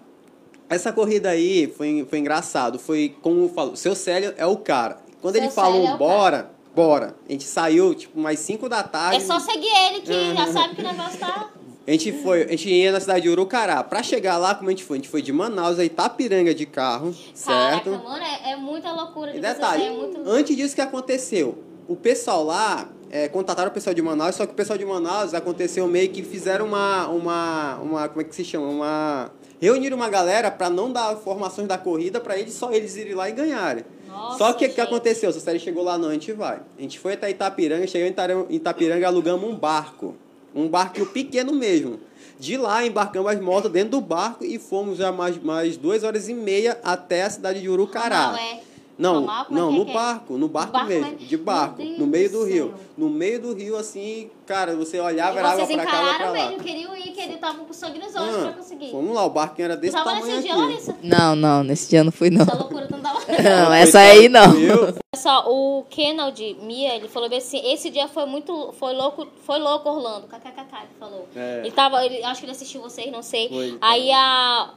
Essa corrida aí foi, foi engraçado. Foi como eu falo, seu Célio é o cara. Quando Seu ele Célio é bora, bora. A gente saiu, tipo, mais 5 da tarde. É só seguir ele que já sabe que o negócio tá. [LAUGHS] A gente foi, a gente ia na cidade de Urucará. Pra chegar lá, como a gente foi? A gente foi de Manaus a Itapiranga de carro, certo? Caraca, mano, é, é muita loucura. E de detalhe, é muito... antes disso que aconteceu, o pessoal lá é, contataram o pessoal de Manaus, só que o pessoal de Manaus aconteceu meio que fizeram uma, uma, uma como é que se chama? Uma reuniram uma galera pra não dar informações da corrida pra eles só eles irem lá e ganharem. Nossa, só que o que aconteceu? Se a série chegou lá não, a gente vai. A gente foi até Itapiranga, chegou em Itapiranga, alugamos um barco. Um barquinho pequeno mesmo. De lá embarcamos as motos dentro do barco e fomos já mais, mais duas horas e meia até a cidade de Urucará. Não, é. Não, é não, é no é? barco, no barco, barco mesmo, mesmo? de barco, no meio do do rio. No meio do rio, assim, cara, você E olhava, era água vocês pra cá, água pra encararam lá. mesmo, queriam ir, que ele tava com sangue nos olhos Ah, pra conseguir. vamos lá, o barquinho era desse tava tamanho nesse dia, aqui. Larissa? Não, não, nesse dia não fui, não. Essa loucura não tava. [LAUGHS] Não, essa aí não. Eu, Só, o Kennedy Mia, ele falou assim, esse dia foi muito, foi louco, foi louco Orlando, kkkk, ele falou. É. Ele tava, ele, acho que ele assistiu vocês, não sei. Foi, Aí a,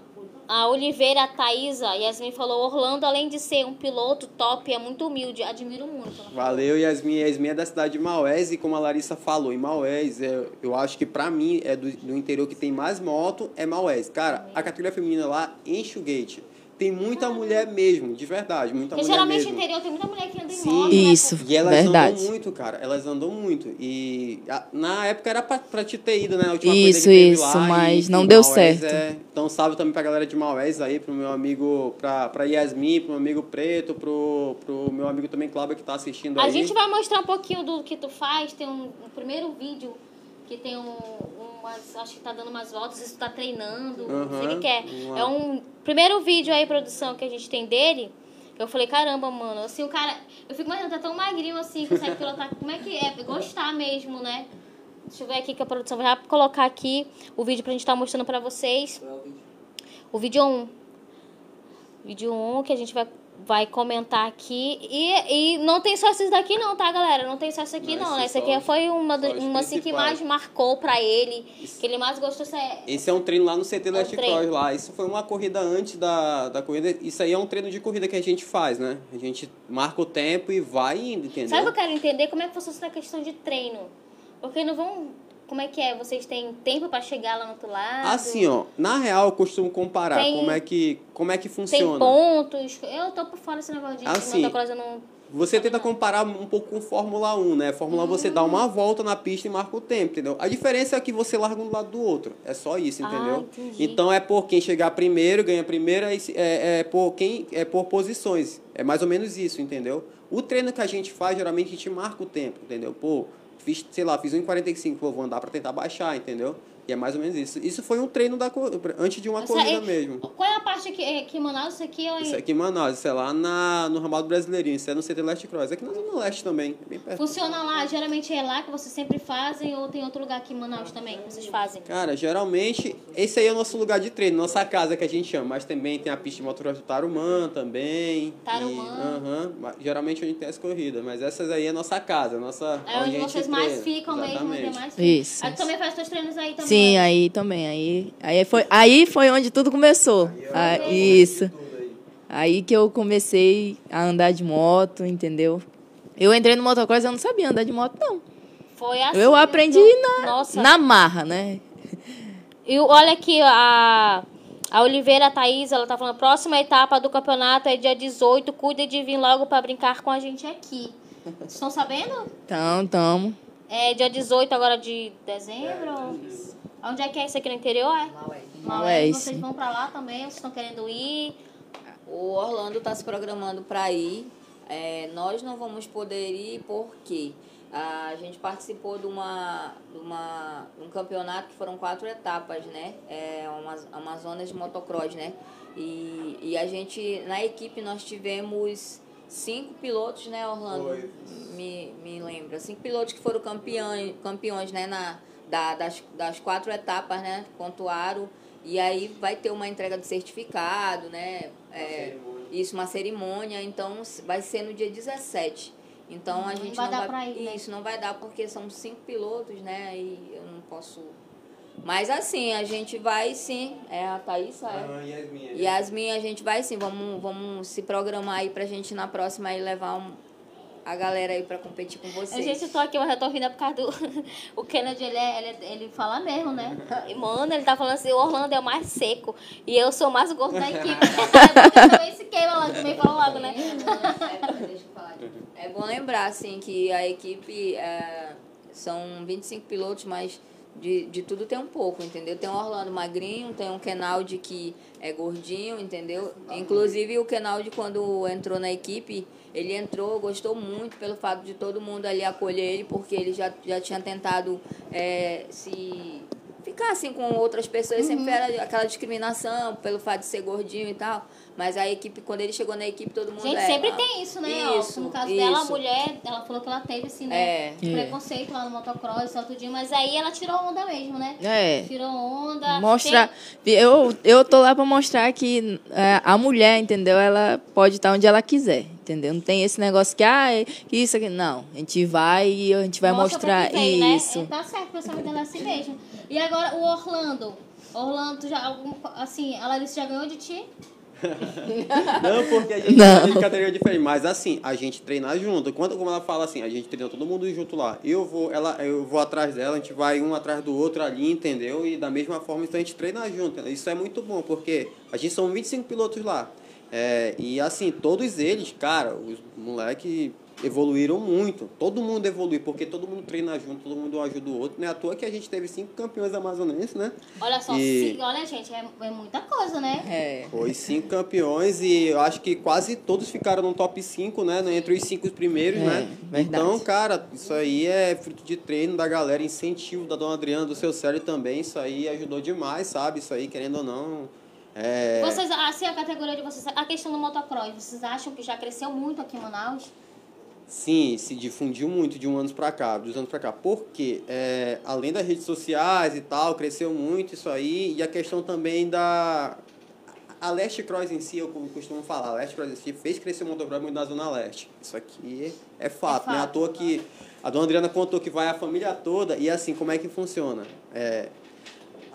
a Oliveira, a Thaísa, a Yasmin falou, Orlando, além de ser um piloto top, é muito humilde, admiro muito. Valeu, Yasmin. Yasmin é da cidade de Maués e como a Larissa falou, em Maués, é, eu acho que pra mim, é do, do interior que tem mais moto, é Maués. Cara, a categoria feminina lá enche o gate. Tem muita mulher mesmo, de verdade, muita Porque mulher geralmente no mesmo. interior tem muita mulher que anda em Sim. moto. né, Isso. pô? E elas Verdade. andam muito, cara. Elas andam muito. E a- na época era pra, pra te ter ido, né? A última Isso, coisa que teve isso, lá, mas e- não deu Maués certo. é- Então salve também pra galera de Maués aí, pro meu amigo, pra, pra Yasmin, pro meu amigo Preto, pro, pro meu amigo também Cláudio que tá assistindo A aí. gente vai mostrar um pouquinho do que tu faz. Tem um, um primeiro vídeo que tem um, umas, acho que tá dando umas voltas, isso tá treinando, não sei o que, que é. Uhum. É um primeiro vídeo aí, produção, que a gente tem dele. Eu falei, caramba, mano, assim, o cara. Eu fico imaginando, tá tão magrinho assim, consegue pilotar. Como é que é? Gostar mesmo, né? Deixa eu ver aqui que a produção vai colocar aqui o vídeo pra gente estar mostrando pra vocês. O vídeo 1. Vídeo 1 que a gente vai, vai comentar aqui. E, e não tem só esses daqui não, tá, galera? Não tem só esse aqui Não, não, né? aqui foi uma, do- uma assim que mais marcou pra ele. Que ele mais gostou. É... Esse é um treino lá no CT Last É um. Cross lá. Isso foi uma corrida antes da, da corrida. Isso aí é um treino de corrida que a gente faz, né? A gente marca o tempo e vai indo, entendeu? Sabe o que eu quero entender? Como é que funciona essa questão de treino? Porque não vão... Como é que é? Vocês têm tempo pra chegar lá no outro lado? Assim, ó, na real eu costumo comparar Tem- como é que como é que Tem funciona. pontos? Eu tô por fora desse negócio de Assim, motocross, eu não... Você tenta comparar um pouco com Fórmula 1, né? Fórmula 1 você dá uma volta na pista e marca o tempo, entendeu? A diferença é que você larga um do lado do outro. É só isso, Ah, entendeu? entendi. então é por quem chegar primeiro, ganha primeiro, é, é por quem é por posições. É mais ou menos isso, entendeu? O treino que a gente faz, geralmente a gente marca o tempo, entendeu? Pô, fiz, sei lá, fiz 1,45, pô, vou andar pra tentar baixar, entendeu? E é mais ou menos isso. Isso foi um treino da cor- antes de uma corrida é- mesmo. Qual é a parte aqui, é, aqui em Manaus? Isso aqui é Isso aqui em Manaus, isso é lá na, no Ramado Brasileirinho, isso é no CT Leste Cross. Aqui na Zona Leste também, é bem perto. Funciona lá, geralmente é lá que vocês sempre fazem ou tem outro lugar aqui em Manaus também que vocês fazem? Cara, geralmente, esse aí é o nosso lugar de treino, nossa casa que a gente chama. Mas também tem a pista de motocross do Tarumã também. Tarumã. E, aham, mas geralmente a gente tem as corridas, mas essas aí é nossa casa, nossa. É onde vocês mais ficam mesmo, onde é Exatamente. mais ficam. Isso, Aí tu isso. também faz seus treinos aí também? Sim, né? aí também. Aí, aí, foi, aí foi onde tudo começou. Ah, isso. Aí que eu comecei a andar de moto, entendeu? Eu entrei no motocross e eu não sabia andar de moto, não. Foi assim. Eu aprendi então- na, Nossa. na marra, né? E olha aqui, a, a Oliveira Thaís, ela tá falando, próxima etapa do campeonato é dia 18, cuida de vir logo pra brincar com a gente aqui. Vocês estão sabendo? Então, tamo. É dia 18 agora de dezembro? Onde é que é isso aqui no interior? É? Maués. Maués, Vocês vão pra lá também? Vocês estão querendo ir? O Orlando está se programando para ir. É, nós não vamos poder ir porque a gente participou de, uma, de, uma, de um campeonato que foram quatro etapas, né? É, Amaz- Amazonas de motocross, né? E, e a gente, na equipe, nós tivemos cinco pilotos, né, Orlando? Foi. Me, me lembra. Cinco pilotos que foram campeões, campeões né, na, da, das, das quatro etapas, né? Pontuaram. E aí vai ter uma entrega de certificado, né? É, isso, uma cerimônia. Então vai ser no dia 17. Então a Não gente vai não dar vai. pra ir, né? Isso não vai dar porque são cinco pilotos, né? E eu não posso. Mas assim, a gente vai sim. É a Thaísa, é. Aham, Yasmin, é. Yasmin, a gente vai sim, vamos, vamos se programar aí pra gente na próxima aí levar um, a galera aí pra competir com vocês. Gente, eu tô aqui, eu já tô ouvindo é por causa do. [LAUGHS] o Kennedy, ele, é, ele, ele fala mesmo, né? E, mano, ele tá falando assim: o Orlando é o mais seco. E eu sou o mais gordo da equipe. [LAUGHS] Ele também se queima logo, também fala logo, né? É, deixa eu falar. É bom lembrar, assim, que a equipe é, são 25 pilotos, mas de, de tudo tem um pouco, entendeu? Tem o Orlando magrinho, tem um Kenaldi que é gordinho, entendeu? Inclusive o Kenaldi, quando entrou na equipe, ele entrou, gostou muito pelo fato de todo mundo ali acolher ele, porque ele já, já tinha tentado é, se ficar assim com outras pessoas, uhum. sempre era aquela discriminação pelo fato de ser gordinho e tal. Mas a equipe, quando ele chegou na equipe, todo mundo. Gente, é, sempre tem isso, né? Isso, ó, no caso isso. dela, a mulher, ela falou que ela teve, assim, né? É. Preconceito lá no motocross, só tudinho, mas aí ela tirou onda mesmo, né? É. Tirou onda. Mostrar. Tem... Eu, eu tô lá pra mostrar que é, a mulher, entendeu? Ela pode estar onde ela quiser. Entendeu? Não tem esse negócio que, ah, isso aqui. Não. A gente vai e a gente vai Mostra mostrar veio, isso. Né? Tá certo, o dela é assim mesmo. E agora o Orlando. Orlando, já, algum, assim, a Larissa já ganhou de ti? [LAUGHS] não, porque a gente não. tem categoria diferente. Mas assim, a gente treina junto. Quando, como ela fala assim, a gente treina todo mundo junto lá. Eu vou, ela, eu vou atrás dela, a gente vai um atrás do outro ali, entendeu? E da mesma forma, então a gente treina junto. Isso é muito bom, porque a gente são 25 pilotos lá. É, e assim, todos eles, cara, os moleques evoluíram muito. Todo mundo evolui, porque todo mundo treina junto, todo mundo ajuda o outro. Não é à toa que a gente teve cinco campeões amazonenses, né? Olha só, e... cinco, olha, gente, é, é, muita coisa, né? É. Foi cinco campeões e eu acho que quase todos ficaram no top 5, né? Entre os cinco primeiros, é, né? Verdade. Então, cara, isso aí é fruto de treino da galera, incentivo da dona Adriana, do seu Célio também. Isso aí ajudou demais, sabe? Isso aí, querendo ou não. É... Vocês, assim, a categoria de vocês, a questão do motocross, vocês acham que já cresceu muito aqui em Manaus? Sim, se difundiu muito de um ano para cá, dos anos para cá. Porque, é, além das redes sociais e tal, cresceu muito isso aí. E a questão também da... A Leste Cross em si, eu costumo falar, a Leste Cross em si fez crescer o motocross muito na Zona Leste. Isso aqui é fato, é fato né? À toa que a dona Adriana contou que vai a família toda. E assim, como é que funciona? É,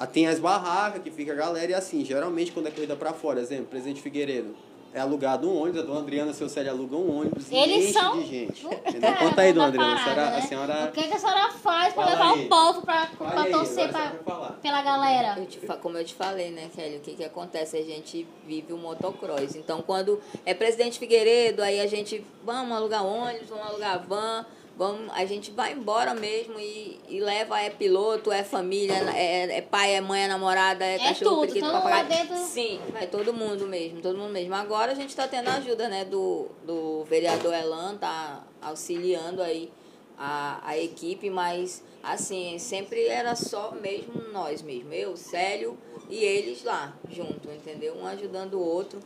tem as barracas que fica a galera e assim, geralmente quando é corrida para fora, exemplo, Presidente Figueiredo, é alugado um ônibus, a dona Adriana e seu Célio alugam um ônibus Eles e enche são... de gente. Entendeu? Conta aí, dona Adriana. Parada, a, senhora, né? a senhora... O que, que a senhora faz para Fala levar aí. o povo para torcer pra, pela galera? Eu te como eu te falei, né, Kelly, o que, que acontece? A gente vive o motocross. Então, quando é Presidente Figueiredo, aí a gente, vamos alugar ônibus, vamos alugar van, vamos, a gente vai embora mesmo e, e leva, é piloto, é família, é, é pai, é mãe, é namorada, é, É cachorro, tudo, lá papagaio. dentro. Sim, vai todo mundo mesmo, todo mundo mesmo. Agora a gente está tendo a ajuda, né, do, do vereador Elan, tá auxiliando aí a, a equipe, mas assim, sempre era só mesmo nós mesmo, eu, Célio e eles lá, junto, entendeu? Um ajudando o outro.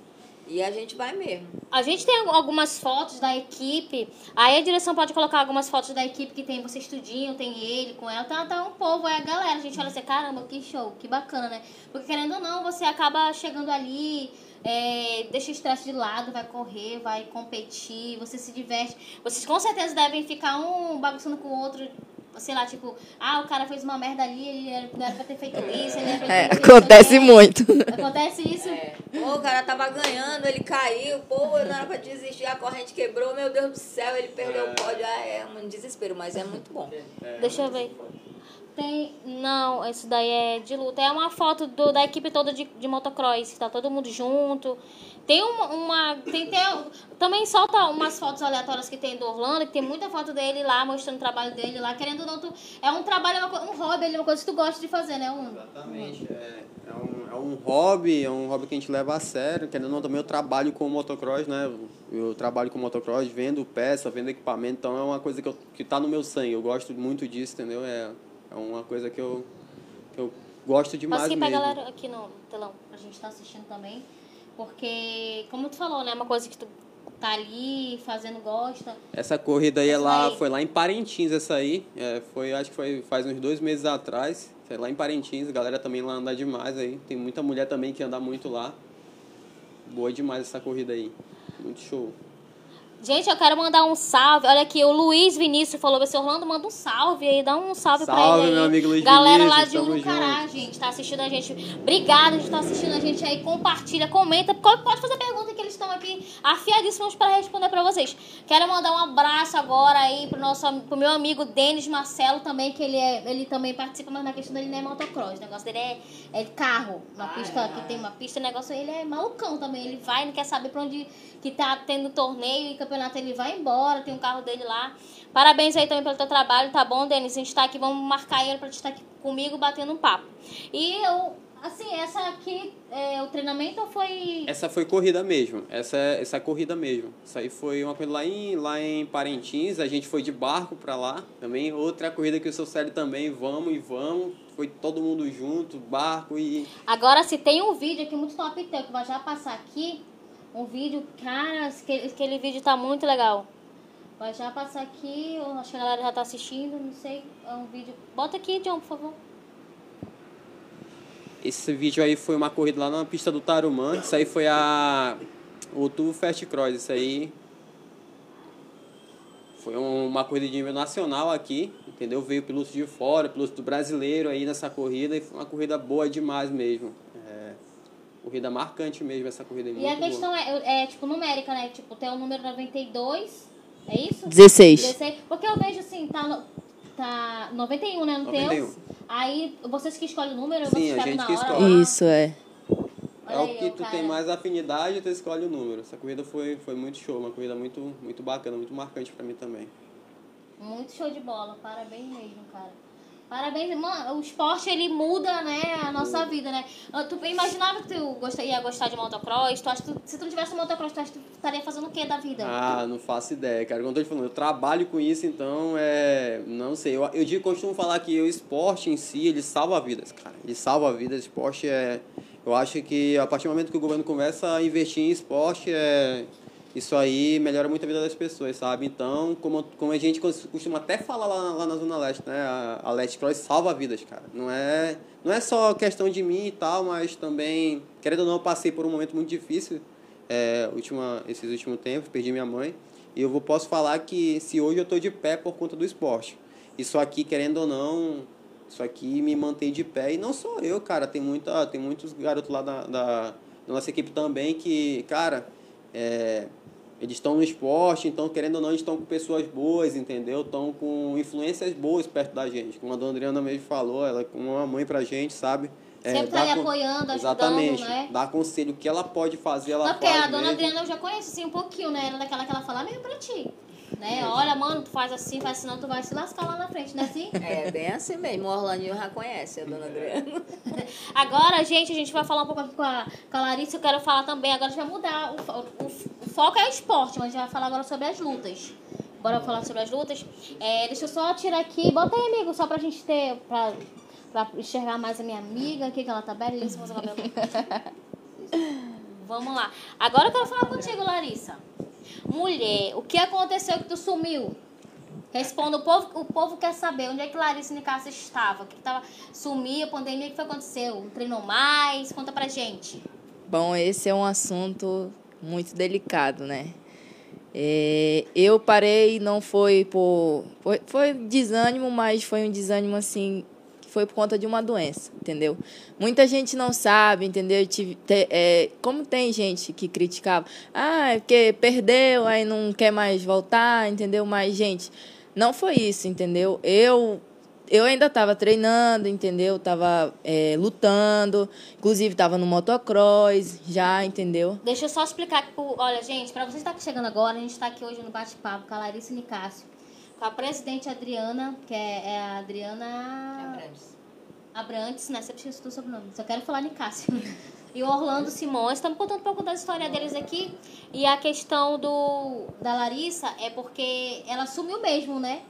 E a gente vai mesmo. A gente tem algumas fotos da equipe. Aí a direção pode colocar algumas fotos da equipe que tem você estudinho, tem ele com ela. Tá, tá um povo, aí a galera. A gente olha assim, caramba, que show, que bacana, né? Porque querendo ou não, você acaba chegando ali, é, deixa o estresse de lado, vai correr, vai competir, você se diverte. Vocês com certeza devem ficar um bagunçando com o outro. Sei lá, tipo, ah, o cara fez uma merda ali, ele era- não era pra ter feito isso, ele era pra ter É, feito isso acontece também. muito. Acontece isso. É. Pô, o cara tava ganhando, ele caiu, pô, não era pra desistir, a corrente quebrou, meu Deus do céu, ele perdeu o pódio. Ah, é um desespero, mas é muito bom. Deixa eu ver. Tem. Não, isso daí é de luta. É uma foto do, da equipe toda de, de motocross. Tá todo mundo junto. Tem uma. uma tem, tem, também solta umas fotos aleatórias que tem do Orlando, que tem muita foto dele lá, mostrando o trabalho dele lá. Querendo ou não, tu, é um trabalho, é um hobby, é uma coisa que tu gosta de fazer, né? Um, Exatamente. É, é, um, é um hobby, é um hobby que a gente leva a sério. Querendo ou não, também eu trabalho com motocross, né? Eu trabalho com motocross, vendo peça, vendo equipamento, então é uma coisa que, eu, que tá no meu sangue. Eu gosto muito disso, entendeu? É, é uma coisa que eu, que eu gosto demais aqui pra mesmo. galera aqui no telão. A gente tá assistindo também. Porque, como tu falou, né? É uma coisa que tu tá ali fazendo, gosta. Essa corrida aí, é lá, daí. foi lá em Parintins, essa aí. É, foi, acho que foi faz uns dois meses atrás. Foi lá em Parintins, a galera também lá anda demais aí. Tem muita mulher também que anda muito lá. Boa demais essa corrida aí. Muito show. Gente, eu quero mandar um salve. Olha aqui, o Luiz Vinícius falou: você Orlando, manda um salve aí, dá um salve, pra Salve, ele aí. meu amigo Luiz Galera lá Vinícius, de tamo Urucará, gente, tá assistindo a gente. Obrigada, gente, tá assistindo a gente aí. Compartilha, comenta. Pode fazer pergunta que eles estão aqui afiadíssimos para responder pra vocês. Quero mandar um abraço agora aí pro, nosso, pro meu amigo Denis Marcelo também, que ele, é, ele também participa, mas na questão dele não é motocross. O negócio dele é, é carro. Uma pista que tem uma pista, o negócio ele é malucão também. Ele vai, não quer saber pra onde que tá tendo torneio e campeonato, ele vai embora, tem um carro dele lá. Parabéns aí também pelo teu trabalho, tá bom, Denis? A gente tá aqui, vamos marcar ele pra te estar aqui comigo batendo um papo. E eu, assim, essa aqui, é, o treinamento ou foi. Essa foi corrida mesmo. Essa essa é corrida mesmo. Isso aí foi uma corrida lá em, lá em Parintins. A gente foi de barco pra lá. Também outra corrida que o seu Célio também. Vamos e vamos. Foi todo mundo junto, barco e. Agora, se tem um vídeo aqui muito top teu, que vai já passar aqui, um vídeo, cara, aquele, vídeo tá muito legal. Vai já passar aqui, eu acho que a galera já tá assistindo, não sei, é um vídeo. Bota aqui, John, por favor. Esse vídeo aí foi uma corrida lá na pista do Tarumã. Isso aí foi a. O Tubo Fast Cross. Isso aí. Foi um- uma corrida de nível nacional aqui, entendeu? Veio piloto de fora, piloto do brasileiro aí nessa corrida. E foi uma corrida boa demais mesmo. É, corrida marcante mesmo essa corrida aí. E a boa. questão é, é, tipo, numérica, né? Tipo, tem o número 92, é isso? 16. 16. Porque eu vejo assim, tá, no, tá 91, né, no 91. teu. Aí, vocês que escolhem o número, Sim, vocês a gente na que hora escolhe. lá. Isso, é. Olha É o que tu cara. tem mais afinidade, tu escolhe o número. Essa corrida foi, foi muito show, uma corrida muito, muito bacana, muito marcante pra mim também. Muito show de bola, parabéns mesmo, cara. Parabéns, mano, o esporte ele muda, né, a nossa vida, né? Tu imaginava que tu ia gostar de motocross? Tu acha tu- se tu não tivesse motocross, tu acha que tu estaria fazendo o que da vida? Ah, não faço ideia, cara. Como eu tô te falando, eu trabalho com isso, então é. Não sei. Eu, eu digo, costumo falar que o esporte em si, ele salva vidas, cara. Ele salva vidas. Esporte é. Eu acho que a partir do momento que o governo começa a investir em esporte, é. Isso aí melhora muito a vida das pessoas, sabe? Então, como, como a gente cos- costuma até falar lá, lá na Zona Leste, né? A, a Leste Cross salva vidas, cara. Não é, não é só questão de mim e tal, mas também, querendo ou não, eu passei por um momento muito difícil é, última, esses últimos tempos, perdi minha mãe. E eu vou, posso falar que se hoje eu estou de pé por conta do esporte. Isso aqui, querendo ou não, isso aqui me mantém de pé. E não só eu, cara. Tem, muita, tem muitos garotos lá da, da, da nossa equipe também que, cara, é, eles estão no esporte, então, querendo ou não, eles estão com pessoas boas, entendeu? Estão com influências boas perto da gente. Como a dona Adriana mesmo falou, ela é como uma mãe pra gente, sabe? Sempre tá ali apoiando, ajudando, Exatamente. né? Dá conselho, o que ela pode fazer, ela Não, porque faz a dona mesmo. Adriana eu já conheço assim um pouquinho, né? Ela é daquela que ela fala mesmo pra ti. Né? Olha, mano, tu faz assim, faz assim, não, tu vai se lascar lá na frente, não é assim? É bem assim mesmo. O Orlandinho já conhece a dona Adriana. [LAUGHS] Agora, gente, a gente vai falar um pouco com a, com a Larissa. Eu quero falar também. Agora a gente vai mudar. O, o, o foco é o esporte, mas a gente vai falar agora sobre as lutas. Bora falar sobre as lutas. É, deixa eu só tirar aqui. Bota aí, amigo, só pra gente ter. Pra, pra enxergar mais a minha amiga aqui, que ela tá belíssima. [LAUGHS] Vamos lá. Agora eu quero falar contigo, Larissa. Mulher, o que aconteceu que tu sumiu? Responda, o povo, o povo quer saber onde é que Larissa Nicasso estava. Que, que tava. Sumiu, pandemia, o que foi aconteceu? Treinou mais? Conta pra gente. Bom, esse é um assunto muito delicado, né? É, eu parei, não foi por. Foi, foi desânimo, mas foi um desânimo assim. Que Foi por conta de uma doença, entendeu? Muita gente não sabe, entendeu? Eu tive- te- é, como tem gente que criticava, ah, é porque perdeu, aí não quer mais voltar, entendeu? Mas, gente, não foi isso, entendeu? Eu eu ainda estava treinando, entendeu? Tava é, lutando, inclusive estava no motocross já, entendeu? Deixa eu só explicar pro- Olha, gente, pra você que tá chegando agora, a gente tá aqui hoje no bate-papo com a Larissa Nicásio. Com a presidente Adriana, que é, é a Adriana. Abrantes, né? Sempre esqueci o sobrenome. Só quero falar Nicásio. [LAUGHS] E o Orlando Simões. Estamos contando um pouco da história deles aqui. E a questão do da Larissa é porque ela sumiu mesmo, né?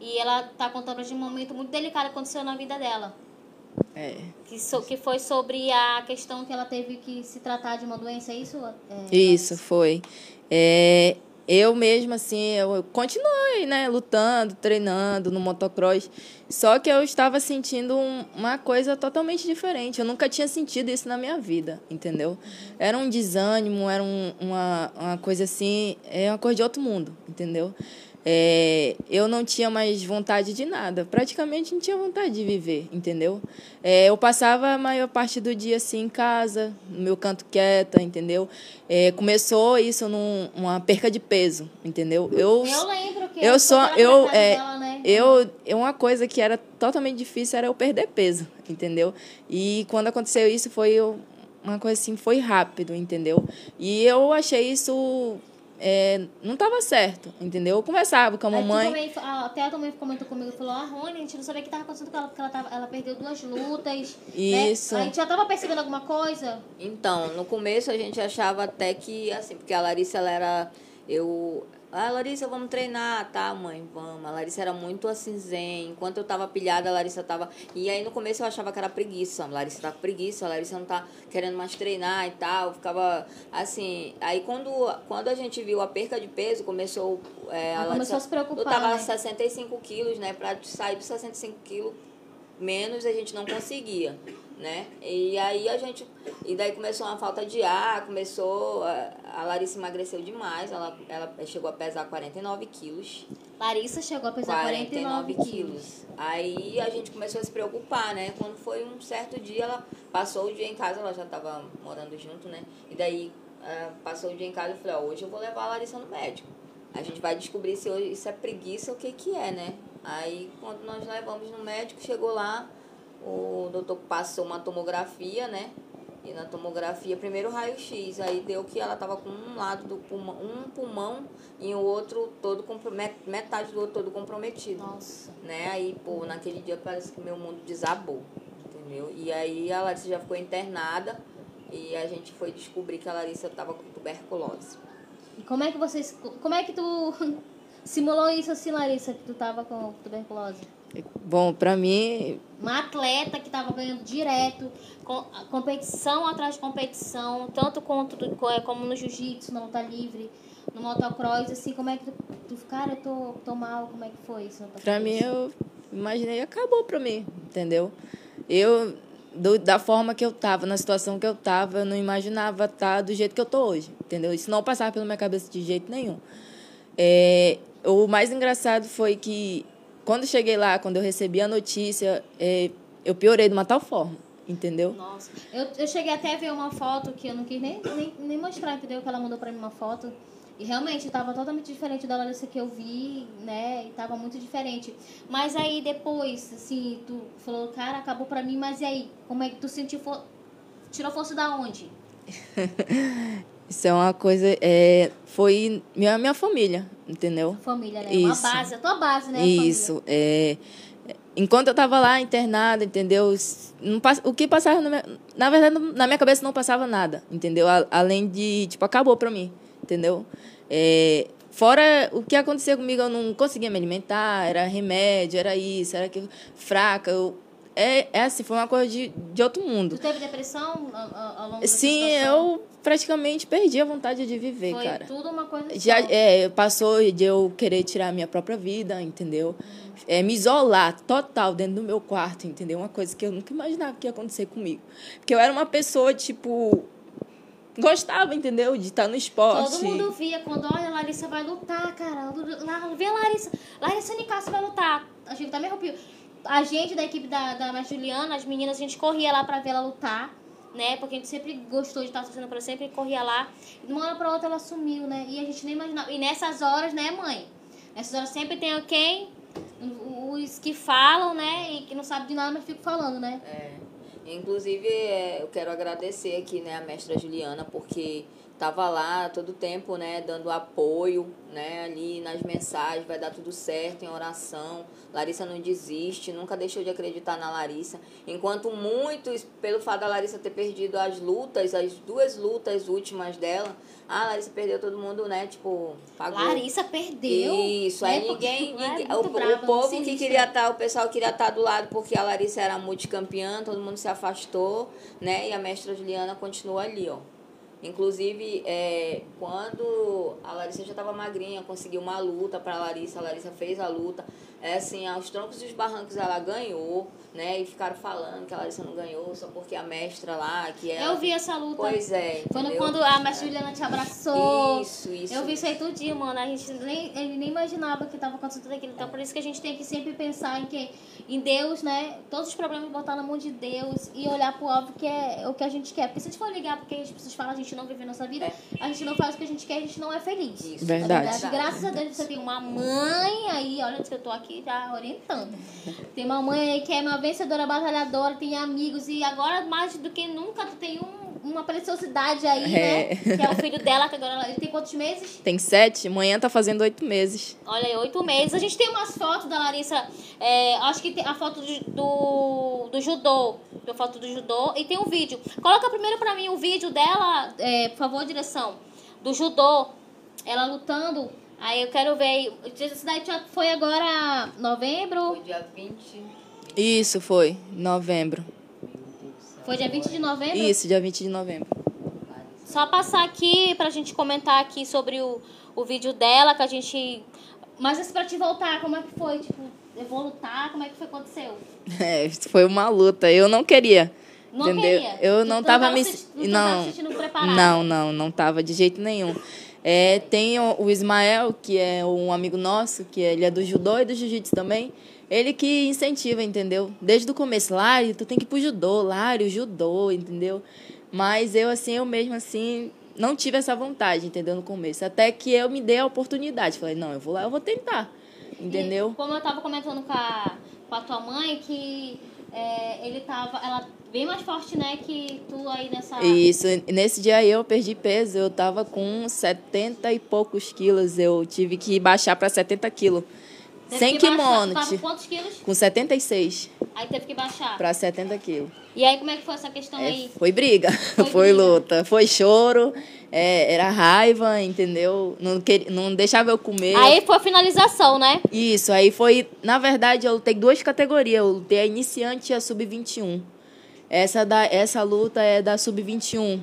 E ela tá contando de um momento muito delicado que aconteceu na vida dela. É, Que, so- que foi sobre a questão que ela teve que se tratar de uma doença, é isso? É, isso foi. É, eu mesma, assim, eu continuei, né, lutando, treinando no motocross. Só que eu estava sentindo um, uma coisa totalmente diferente. Eu nunca tinha sentido isso na minha vida, entendeu? Era um desânimo, era um, uma, uma coisa assim, é uma coisa de outro mundo, entendeu? É, eu não tinha mais vontade de nada, praticamente não tinha vontade de viver, entendeu? É, eu passava a maior parte do dia assim em casa, no meu canto quieta, entendeu? É, começou isso numa perca de peso, entendeu? Eu, eu lembro que eu sou eu é, dela, né? eu é uma coisa que era totalmente difícil era eu perder peso, entendeu? E quando aconteceu isso foi uma coisa assim, foi rápido, entendeu? E eu achei isso é, não estava certo, entendeu? Eu conversava com a mamãe. Também, até a mãe comentou comigo e falou: Ah, Rony, a gente não sabia o que estava acontecendo com ela, porque ela, tava, ela perdeu duas lutas. Né? Isso. Né? A gente já estava percebendo alguma coisa? Então, no começo a gente achava até que, assim, porque a Larissa, ela era. Eu, ah, Larissa, vamos treinar, tá, mãe? Vamos. A Larissa era muito assim, zen. Enquanto eu tava pilhada, a Larissa tava. E aí no começo eu achava que era preguiça. A Larissa tá com preguiça, a Larissa não tá querendo mais treinar e tal. Eu ficava assim. Aí quando, quando a gente viu a perca de peso, começou. É, a Larissa, começou a se preocupar. Eu tava né? 65 quilos, né? Pra sair dos 65 quilos menos a gente não conseguia né? E aí a gente. E daí começou uma falta de ar, começou. A, a Larissa emagreceu demais, ela, ela chegou a pesar 49 quilos. Larissa chegou a pesar 49, 49 quilos. Aí a gente começou a se preocupar, né? Quando foi um certo dia, ela passou o dia em casa, ela já estava morando junto, né? E daí uh, passou o dia em casa e falei, ó, hoje eu vou levar a Larissa no médico. A gente vai descobrir se isso é preguiça ou o que que é, né? Aí quando nós levamos no médico, chegou lá, o doutor passou uma tomografia, né? E na tomografia, primeiro raio-x, aí deu que ela tava com um lado do pulmão, um pulmão e o outro todo metade do outro todo comprometido. Nossa. Né? Aí, pô, naquele dia parece que meu mundo desabou, entendeu? E aí a Larissa já ficou internada e a gente foi descobrir que a Larissa tava com tuberculose. E como é que vocês, como é que tu [LAUGHS] simulou isso assim, Larissa, que tu tava com tuberculose? Bom, para mim. Uma atleta que estava ganhando direto, competição atrás de competição, tanto quanto é, como no jiu-jitsu, na luta livre, no motocross, assim, como é que tu, tu cara, eu tô, tô mal, como é que foi isso? Pra mim, eu imaginei, acabou pra mim, entendeu? Eu, do, da forma que eu tava, na situação que eu tava, eu não imaginava estar tá do jeito que eu tô hoje, entendeu? Isso não passava pela minha cabeça de jeito nenhum. É, o mais engraçado foi que quando cheguei lá, quando eu recebi a notícia, é, eu piorei de uma tal forma, entendeu? Nossa, eu, eu cheguei até a ver uma foto que eu não quis nem, nem, nem mostrar, entendeu? Que ela mandou pra mim uma foto. E realmente estava totalmente diferente da Larissa que eu vi, né? E tava muito diferente. Mas aí depois, assim, tu falou, cara, acabou pra mim, mas e aí? Como é que tu sentiu? For... Tirou força da onde? [LAUGHS] Isso é uma coisa. É, foi minha, minha família, entendeu? Família, né? Isso. Uma base, a tua base, né? Isso. É, enquanto eu estava lá internada, entendeu? Não, o que passava. Na, minha, na verdade, na minha cabeça não passava nada, entendeu? Além de. Tipo, acabou para mim, entendeu? É, fora o que acontecia comigo, eu não conseguia me alimentar, era remédio, era isso, era aquilo. Fraca, eu é, é assim, foi uma coisa de, de outro mundo. Tu teve depressão ao, longo da Sim, eu praticamente perdi a vontade de viver, foi cara. tudo uma coisa Já é, passou de eu querer tirar a minha própria vida, entendeu? É, me isolar total dentro do meu quarto, entendeu? Uma coisa que eu nunca imaginava que ia acontecer comigo. Porque eu era uma pessoa, tipo, gostava, entendeu? De estar no esporte. Todo mundo via quando, olha, a Larissa vai lutar, cara. Vê a Larissa. Larissa Nicasso vai lutar. A gente tá me arrepio a gente da equipe da, da Juliana, as meninas, a gente corria lá pra ver ela lutar, né? Porque a gente sempre gostou de estar torcendo pra ela, sempre corria lá. E de uma hora pra outra ela sumiu, né? E a gente nem imaginava. E nessas horas, né, mãe? Nessas horas sempre tem alguém, os que falam, né? E que não sabe de nada, mas ficam falando, né? É. Inclusive, é, eu quero agradecer aqui, né, a mestra Juliana, porque tava lá todo tempo, né, dando apoio, né, ali nas mensagens, vai dar tudo certo em oração. Larissa não desiste, nunca deixou de acreditar na Larissa. Enquanto muitos, pelo fato da Larissa ter perdido as lutas, as duas lutas últimas dela, a Larissa perdeu todo mundo, né, tipo, pagou. Larissa perdeu. Isso, aí ninguém, ninguém é o, brava, o povo que queria estar, tá, o pessoal queria estar tá do lado porque a Larissa era multicampeã, todo mundo se afastou, né, e a mestra Juliana continua ali, ó Inclusive, é, quando a Larissa já estava magrinha, conseguiu uma luta para a Larissa, a Larissa fez a luta. É assim, aos troncos e os barrancos ela ganhou, né? E ficaram falando que a Larissa não ganhou só porque a mestra lá, que ela... Eu vi essa luta. Pois é, Quando, entendeu? quando a mestre Juliana te abraçou. Isso, isso. Eu vi isso aí tudinho, mano. A gente nem, ele nem imaginava que tava acontecendo tudo aquilo. Então, por isso que a gente tem que sempre pensar em que em Deus, né? Todos os problemas botar na mão de Deus e olhar pro óbvio que é o que a gente quer. Porque se a gente for ligar porque as pessoas falam, a gente não vive a nossa vida, a gente não faz o que a gente quer, a gente não é feliz. Isso. Verdade. Na verdade, graças a Deus você tem uma mãe aí, olha que eu tô aqui já orientando. Tem uma mãe aí que é uma vencedora, batalhadora, tem amigos e agora mais do que nunca tu tem um, uma preciosidade aí, né? É. Que é o filho dela, que agora ele tem quantos meses? Tem sete, amanhã tá fazendo oito meses. Olha aí, oito meses. A gente tem umas fotos da Larissa. é, acho que tem a foto do, do, do judô. Tem a foto do judô e tem um vídeo. Coloca primeiro pra mim o vídeo dela, é, por favor, direção. Do judô. Ela lutando. Aí eu quero ver. Isso daí foi agora novembro. Foi dia 20. Isso foi, novembro. Foi dia 20 de novembro. Isso, dia 20 de novembro. Só passar aqui pra gente comentar aqui sobre o, o vídeo dela, que a gente. Mas assim, pra te voltar, como é que foi? Tipo, eu vou lutar, como é que foi aconteceu? [LAUGHS] É, foi uma luta. Eu não queria. Não entendeu? queria? Eu Tu- não tu tava tava me. se- tu não não, não, não, não tava de jeito nenhum. É, tem o, Ismael, que é um amigo nosso, que ele é do judô e do jiu-jitsu também. Ele que incentiva, entendeu? Desde o começo, Lari, tu tem que ir pro judô, Lari, o judô, entendeu? Mas eu, assim, eu mesmo, assim, não tive essa vontade, entendeu? No começo. Até que eu me dei a oportunidade. Falei, não, eu vou lá, eu vou tentar, entendeu? E como eu tava comentando com a, com a tua mãe, que é, ele tava. Ela bem mais forte, né, que tu aí nessa. Isso, nesse dia eu perdi peso, eu tava com 70 e poucos quilos, eu tive que baixar para 70 quilos. Teve Sem que baixar. kimono, ti- quantos quilos? com 76 Aí teve que baixar. para 70 quilos. E aí, como é que foi essa questão É, aí? foi briga, foi, [LAUGHS] briga. luta, foi choro, é, era raiva, entendeu? Não, queria, não deixava eu comer. Aí foi a finalização, né? Isso, aí foi. Na verdade, eu lutei duas categorias. Eu lutei a iniciante e a sub-21. Essa, da, essa luta é da sub-21.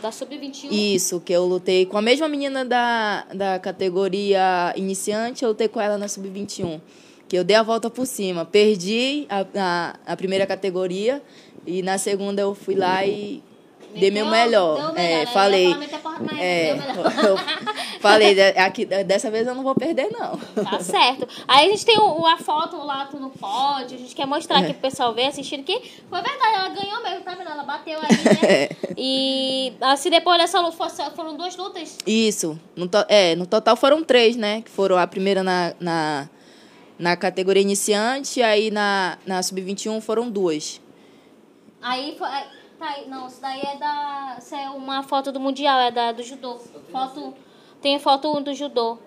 Da Sub-21. Isso, que eu lutei com a mesma menina da, da categoria iniciante, eu lutei com ela na sub-21. Que eu dei a volta por cima. Perdi a, a, a primeira categoria e na segunda eu fui lá e dei meu Meteu- melhor. é, né? Falei. É, [LAUGHS] eu [LAUGHS] falei, "De- aqui, dessa vez eu não vou perder, não. Tá certo. Aí a gente tem o, a foto lá, tu no pódio, a gente quer mostrar É. aqui pro pessoal ver, assistindo, que foi verdade, ela ganhou mesmo, tá vendo? Ela bateu aí, né? [LAUGHS] É. E assim, depois dessa luta, foram duas lutas. Isso. No, to- é, no total foram três, né? Que foram a primeira na, na, na categoria iniciante, aí na, na sub-21 foram duas. Aí foi. Tá, não, isso daí é da. Isso é uma foto do Mundial, é da do judô. Foto. Tem foto 1 do judô.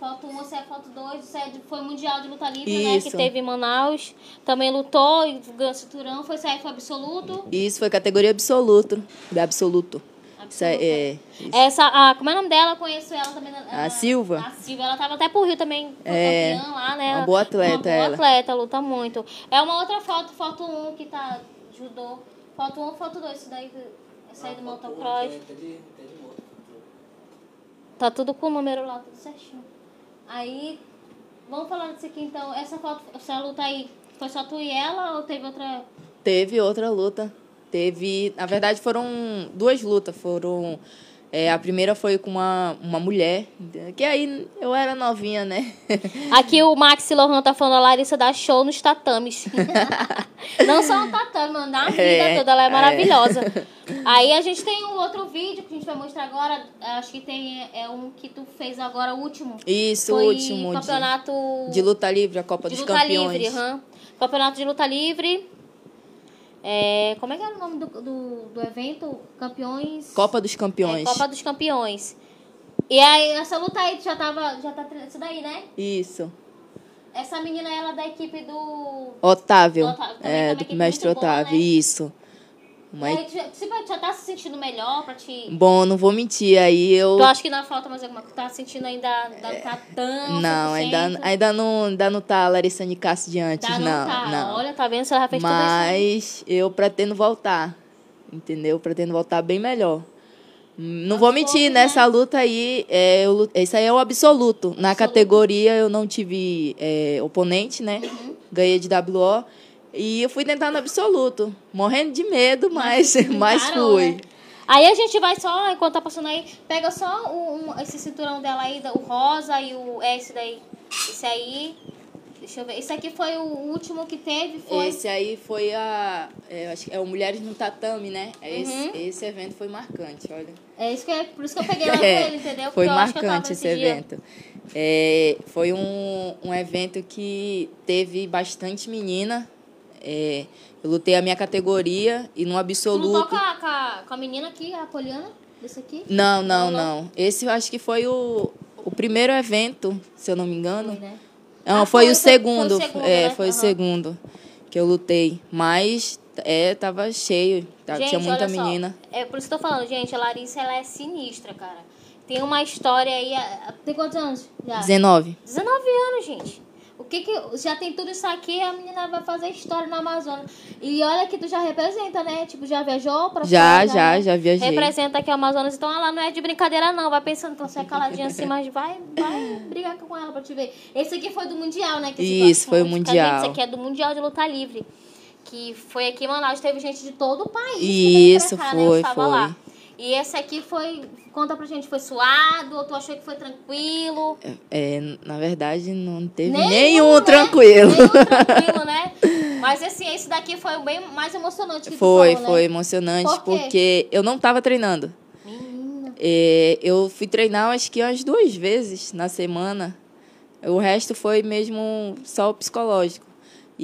Foto 1, essa é a foto 2, isso é foi Mundial de Luta Livre, né? Que Isso. teve em Manaus. Também lutou e ganhou cinturão. Foi isso aí, foi absoluto. Isso foi categoria absoluto. De absoluto. Isso é, é, Essa, a, como é o nome dela? Eu conheço ela também. ela- Silva. A Silva, ela tava até pro Rio também, É, campeã lá, né? uma boa atleta Uma boa ela. atleta, luta muito. É uma outra foto, foto 1 que tá judô. Foto 1, foto 2, isso daí, essa aí do motocross. Tá tudo com o número lá, tudo certinho. Aí, vamos falar disso aqui então. Essa foto, essa luta aí, foi só tu e ela ou teve outra? Teve outra luta. Teve. Na verdade, foram duas lutas. Foram. É, a primeira foi com uma, uma mulher. Que aí eu era novinha, né? [LAUGHS] Aqui o Max Lohan tá falando, a Larissa dá show nos tatames. [LAUGHS] Não só no tatame, mano, na vida É, toda, ela é é. maravilhosa. [LAUGHS] Aí a gente tem um outro vídeo que a gente vai mostrar agora. Acho que tem é um que tu fez agora, o último. Isso, o último. de- campeonato De, luta livre, a Copa de dos luta Campeões. livre. aham. Campeonato de luta livre. É, como é que era o nome do, do, do evento? Campeões. Copa dos Campeões. É, Copa dos Campeões. E aí, essa luta aí, já tava. Já tá treinando isso daí, né? Isso. Essa menina, ela é da equipe do. Otávio. Do Otávio, também, é, também, do que é mestre muito boa, Otávio. né? Isso. Uma E aí, você já tá se sentindo melhor pra te. Bom, não vou mentir, aí eu. Tu acha que ainda falta mais alguma coisa? Tá sentindo ainda. ainda tá tão. Não, 100%? ainda, ainda, não, ainda não tá a Larissa Nicasso de antes, Tá, não, não. tá. não. Olha, tá vendo? Você já fez tudo isso. Mas eu pretendo voltar. entendeu? Pretendo voltar bem melhor. Não vou mentir, nessa luta aí, é, eu, esse aí é o absoluto. Na categoria eu não tive é, oponente, né? Ganhei de WO. E eu fui tentar no absoluto. Morrendo de medo, mas, mas [LAUGHS] fui. né? Aí a gente vai só, enquanto tá passando aí, pega só um- esse cinturão dela aí, o rosa e o é esse daí. Esse aí. Deixa eu ver. Esse aqui foi o último que teve, foi. Esse aí foi a. É, acho que é o Mulheres no Tatame, né? Esse, Uhum. esse evento foi marcante, olha. É isso que é, por isso que eu peguei [LAUGHS] lá com É, ele, entendeu? Foi Porque marcante esse dia. evento. É, foi um, um evento que teve bastante menina. É, eu lutei a minha categoria e no não absoluto. toca com a, com a- com a menina aqui, a Poliana? Desse aqui? Não, não, Não. Esse eu acho que foi o, o primeiro evento, se eu não me engano. Foi, né? Não, Ah, foi, foi, o foi- foi o segundo. segundo, é, né? foi o Aham. segundo que eu lutei. Mas é, tava cheio. tá- Gente, tinha muita olha só, menina. É por isso que eu tô falando, gente, a Larissa ela é sinistra, cara. Tem uma história aí. Tem quantos anos? Já? 19. 19 anos, gente. O que que. Já tem tudo isso aqui, a menina vai fazer história no Amazonas. E olha que tu já representa, né? Tipo, já viajou pra Já, fora, já, né? já viajei. Representa aqui o Amazonas. Então ela não é de brincadeira, não. Vai pensando que você é caladinha assim, mas vai, vai brigar com ela pra te ver. Esse aqui foi do Mundial, né? Que Isso, foi o Mundial. Esse aqui é do Mundial de Luta Livre. Que foi aqui em Manaus. Teve gente de todo o país. Isso, né? Eu foi, estava foi. lá. E esse aqui foi. Conta pra gente, foi suado? Ou tu achou que foi tranquilo? É, na verdade, não teve Nenhum, nenhum, né? tranquilo. Nenhum tranquilo, né? [LAUGHS] Mas assim, esse daqui foi bem mais emocionante que Foi, falou, foi né? emocionante Por porque eu não estava treinando. Menina. É, eu fui treinar acho que umas duas vezes na semana. O resto foi mesmo só o psicológico.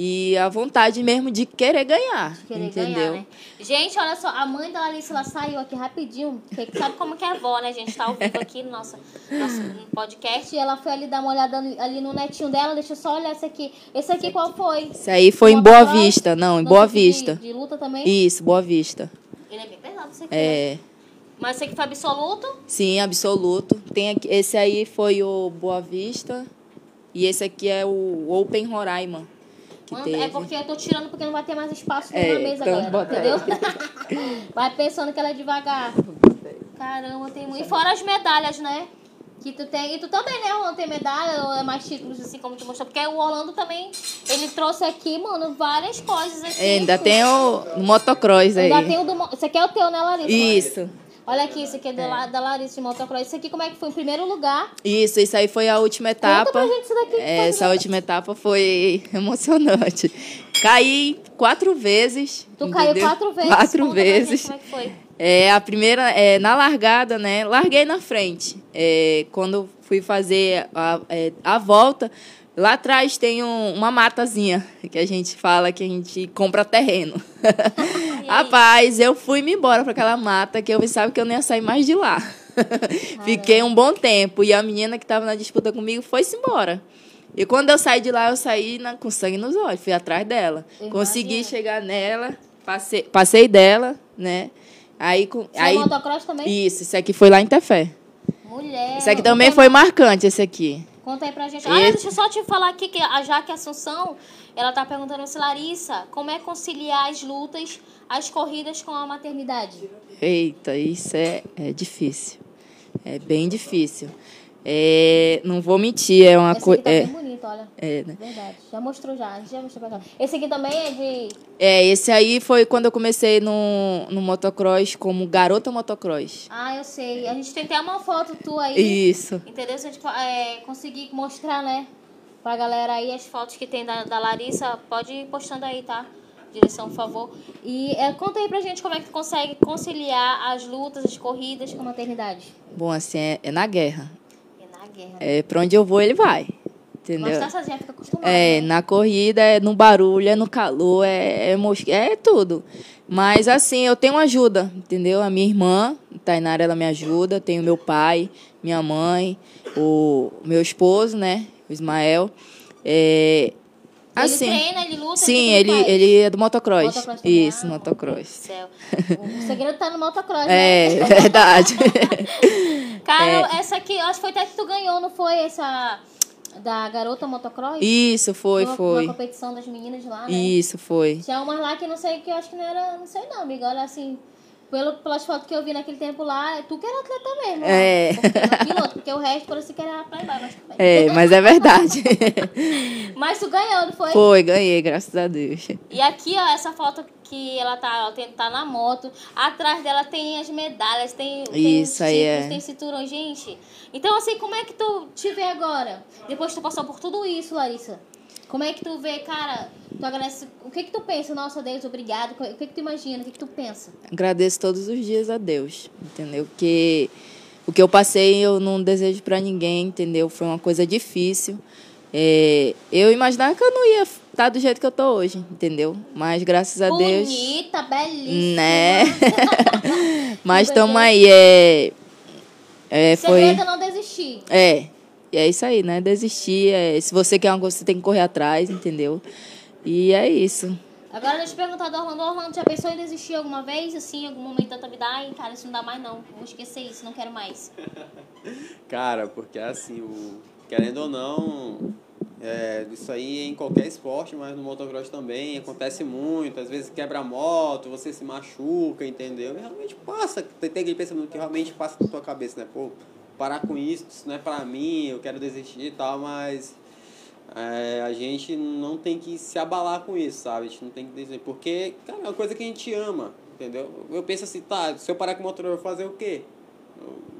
E a vontade mesmo de querer ganhar, Querer entendeu? ganhar, né? Gente, olha só, a mãe da Larissa, ela saiu aqui rapidinho. Porque sabe como que é avó, né? A gente tá ao vivo aqui no nosso, nosso podcast. E ela foi ali dar uma olhada ali no netinho dela. Deixa eu só olhar esse aqui. Esse aqui qual foi? Isso aí foi em Boa? Vista, não, em Boa tipo de- Vista. De, luta também? Isso, Boa Vista. Ele é bem pesado, esse aqui. né? É, Mas esse aqui foi absoluto? sim, absoluto. Tem aqui, esse aí foi o Boa Vista e esse aqui é o Open Roraima. Que teve. É porque eu tô tirando porque não vai ter mais espaço É, na mesa então entendeu? [LAUGHS] vai pensando que ela é devagar. Caramba, tem muito. E fora as medalhas, né? Que tu tem. E tu também, né, Orlando? Tem medalha ou é mais títulos, assim, como tu mostrou? Porque o Orlando também, ele trouxe aqui, mano, várias coisas aqui. É, ainda tem o motocross aí. Ainda tem o do. Esse aqui é o teu, né, Larissa? Isso. Olha aqui, esse aqui é, da La- da Larissa de motocross. Esse aqui como é que foi? Em primeiro lugar. Isso, isso aí foi a última etapa. pra gente isso daqui, É, essa última etapa foi [LAUGHS] emocionante. Caí quatro vezes. Tu caiu entendeu? quatro vezes. Quatro Conta vezes. Como é que foi? É, a primeira, é, na largada, né? Larguei na frente. É, quando fui fazer a, é, a volta, lá atrás tem um- uma matazinha que a gente fala que a gente compra terreno. [LAUGHS] Rapaz, eu fui me embora para aquela mata que eu pensava que eu não ia sair mais de lá. [LAUGHS] Fiquei um bom tempo e a menina que estava na disputa comigo foi-se embora. E quando eu saí de lá, eu saí na- com sangue nos olhos, fui atrás dela. Imagina. Consegui chegar nela, passei, passei dela, né? Aí, com, aí é motocross também? isso, esse aqui foi lá em Tefé. Mulher. Esse aqui também tem foi marcante, esse aqui. Conta aí pra gente. Ah, Esse- deixa eu só te falar aqui que a Jaque Assunção, ela tá perguntando se Larissa, como é conciliar as lutas, as corridas com a maternidade? Eita, isso é, é difícil. É bem difícil. É, não vou mentir, é uma coisa. tá É, bem bonito, olha. é, né? Verdade. Já mostrou já, a gente já mostrou pra cá. Esse aqui também é de. é, esse aí foi quando eu comecei no, no motocross como garota motocross. Ah, eu sei. A gente tem até uma foto tua aí. Isso. Entendeu? Se a gente é, conseguir mostrar, né? Pra galera aí as fotos que tem da, da Larissa, pode ir postando aí, tá? Direção, por favor. E é, conta aí pra gente como é que tu consegue conciliar as lutas, as corridas com a maternidade. Bom, assim, é, é na guerra. É guerra. É, pra onde eu vou, ele vai. Entendeu? Mas tá sozinha, fica acostumada. É, né? na corrida, é no barulho, é no calor, é, é, é tudo. Mas assim, eu tenho ajuda, entendeu? A minha irmã, Tainara, ela me ajuda. Tenho meu pai, minha mãe, o meu esposo, né? O Ismael. É, Ele treina, ele luta, sim, ele, ele, ele é do motocross. Motocross. Isso, Ah, motocross. O segredo tá no motocross, né? [LAUGHS] [LAUGHS] É, verdade. Cara, essa aqui, acho que foi até que tu ganhou, não foi? Essa da garota motocross? Isso, foi, Uma- foi. Uma competição das meninas lá, né? Isso, foi. Tinha umas lá que não sei, que eu acho que não era, não sei não, amiga. Olha assim, Pelo, pelas fotos que eu vi naquele tempo lá, tu que era atleta mesmo. É. Né? Porque, piloto, porque o resto parecia que era playboy, mas tudo bem. É, mas é verdade. [LAUGHS] Mas tu ganhou, não foi? Foi, ganhei, graças a Deus. E aqui, ó, essa foto que ela tá, ela tem- tá na moto. Atrás dela tem as medalhas, tem, tem os Isso aí, é. tem cinturão, gente. Então, assim, como é que tu te vê agora? Depois que tu passou por tudo isso, Larissa. Como é que tu vê, cara? Tu agradece. O que que tu pensa? Nossa, Deus, obrigado. O que que tu imagina? O que que tu pensa? Agradeço todos os dias a Deus, entendeu? Porque o que eu passei eu não desejo para ninguém, entendeu? Foi uma coisa difícil. É, eu imaginava que eu não ia estar do jeito que eu tô hoje, entendeu? Mas graças a Deus. Bonita, belíssima. Né? [LAUGHS] Mas Que estamos aí, é. É, foi. Segredo é não desistir. É. E é isso aí, né? Desistir. É, se você quer uma coisa, você tem que correr atrás, entendeu? E é isso. Agora deixa eu perguntar do Orlando. Orlando, já pensou em desistir alguma vez, assim, em algum momento da tua vida? Ai, cara, isso não dá mais não. Vou esquecer isso, não quero mais. [LAUGHS] Cara, porque assim, o, querendo ou não, é, isso aí em qualquer esporte, mas no motocross também acontece muito. Às vezes quebra a moto, você se machuca, entendeu? E realmente passa, tem tem aquele pensamento que realmente passa na tua cabeça, né? Pô, parar com isso, isso não é pra mim, eu quero desistir e tal, mas é, a gente não tem que se abalar com isso, sabe? A gente não tem que desistir, porque, cara, é uma coisa que a gente ama, entendeu? Eu penso assim, tá, se eu parar com o motor, eu vou fazer o quê?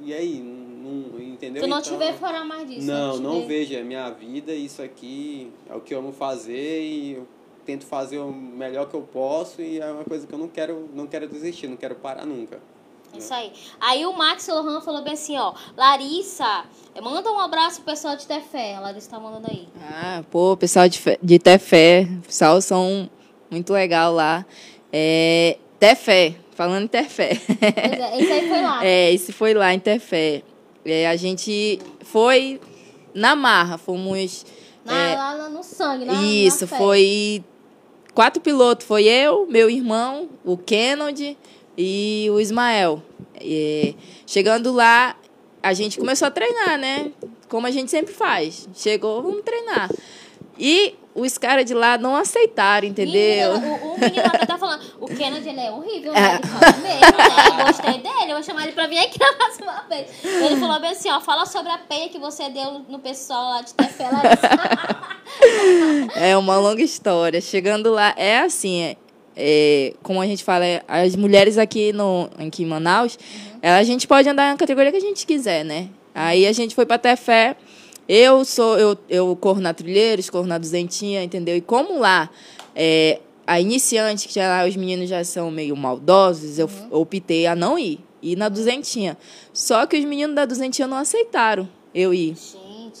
E aí, não, entendeu? Tu não te Então, vê fora mais disso. não, te não vê- vejo. É minha vida, isso aqui é o que eu amo fazer e eu tento fazer o melhor que eu posso e é uma coisa que eu não quero, não quero desistir, não quero parar nunca. Isso aí. Aí o Max Lohan falou bem assim, ó. Larissa, manda um abraço pro pessoal de Tefé. A Larissa tá mandando aí. Ah, pô, pessoal de, de Tefé, pessoal são muito legal lá. É, Tefé, falando em Tefé. Pois é, esse aí foi lá. [LAUGHS] É, esse foi lá em Tefé. É, a gente foi na marra, fomos. Na, é, lá, lá no sangue, na isso, na foi quatro pilotos. Foi eu, meu irmão, o Kennedy e o Ismael. É, chegando lá, a gente começou a treinar, né? Como a gente sempre faz. Chegou, vamos treinar. E os caras de lá não aceitaram, entendeu? Menina, o, o menino lá tá falando, o Kennedy, ele é horrível, né? Ele fala [LAUGHS] mesmo, né? Eu gostei dele, eu vou chamar ele pra vir aqui na próxima vez. Ele falou bem assim, ó, fala sobre a peia que você deu no pessoal lá de Tefé, Larissa. [LAUGHS] É uma longa história. Chegando lá, é assim, é, é, como a gente fala, é, as mulheres aqui, no, aqui em Manaus, é, a gente pode andar na categoria que a gente quiser, né? Aí a gente foi para Tefé. Eu sou, eu, eu corro na trilheiros, corro na duzentinha, entendeu? E como lá é, a iniciante, que já lá os meninos já são meio maldosos, eu f- optei a não ir. Ir na duzentinha. Só que os meninos da duzentinha não aceitaram eu ir.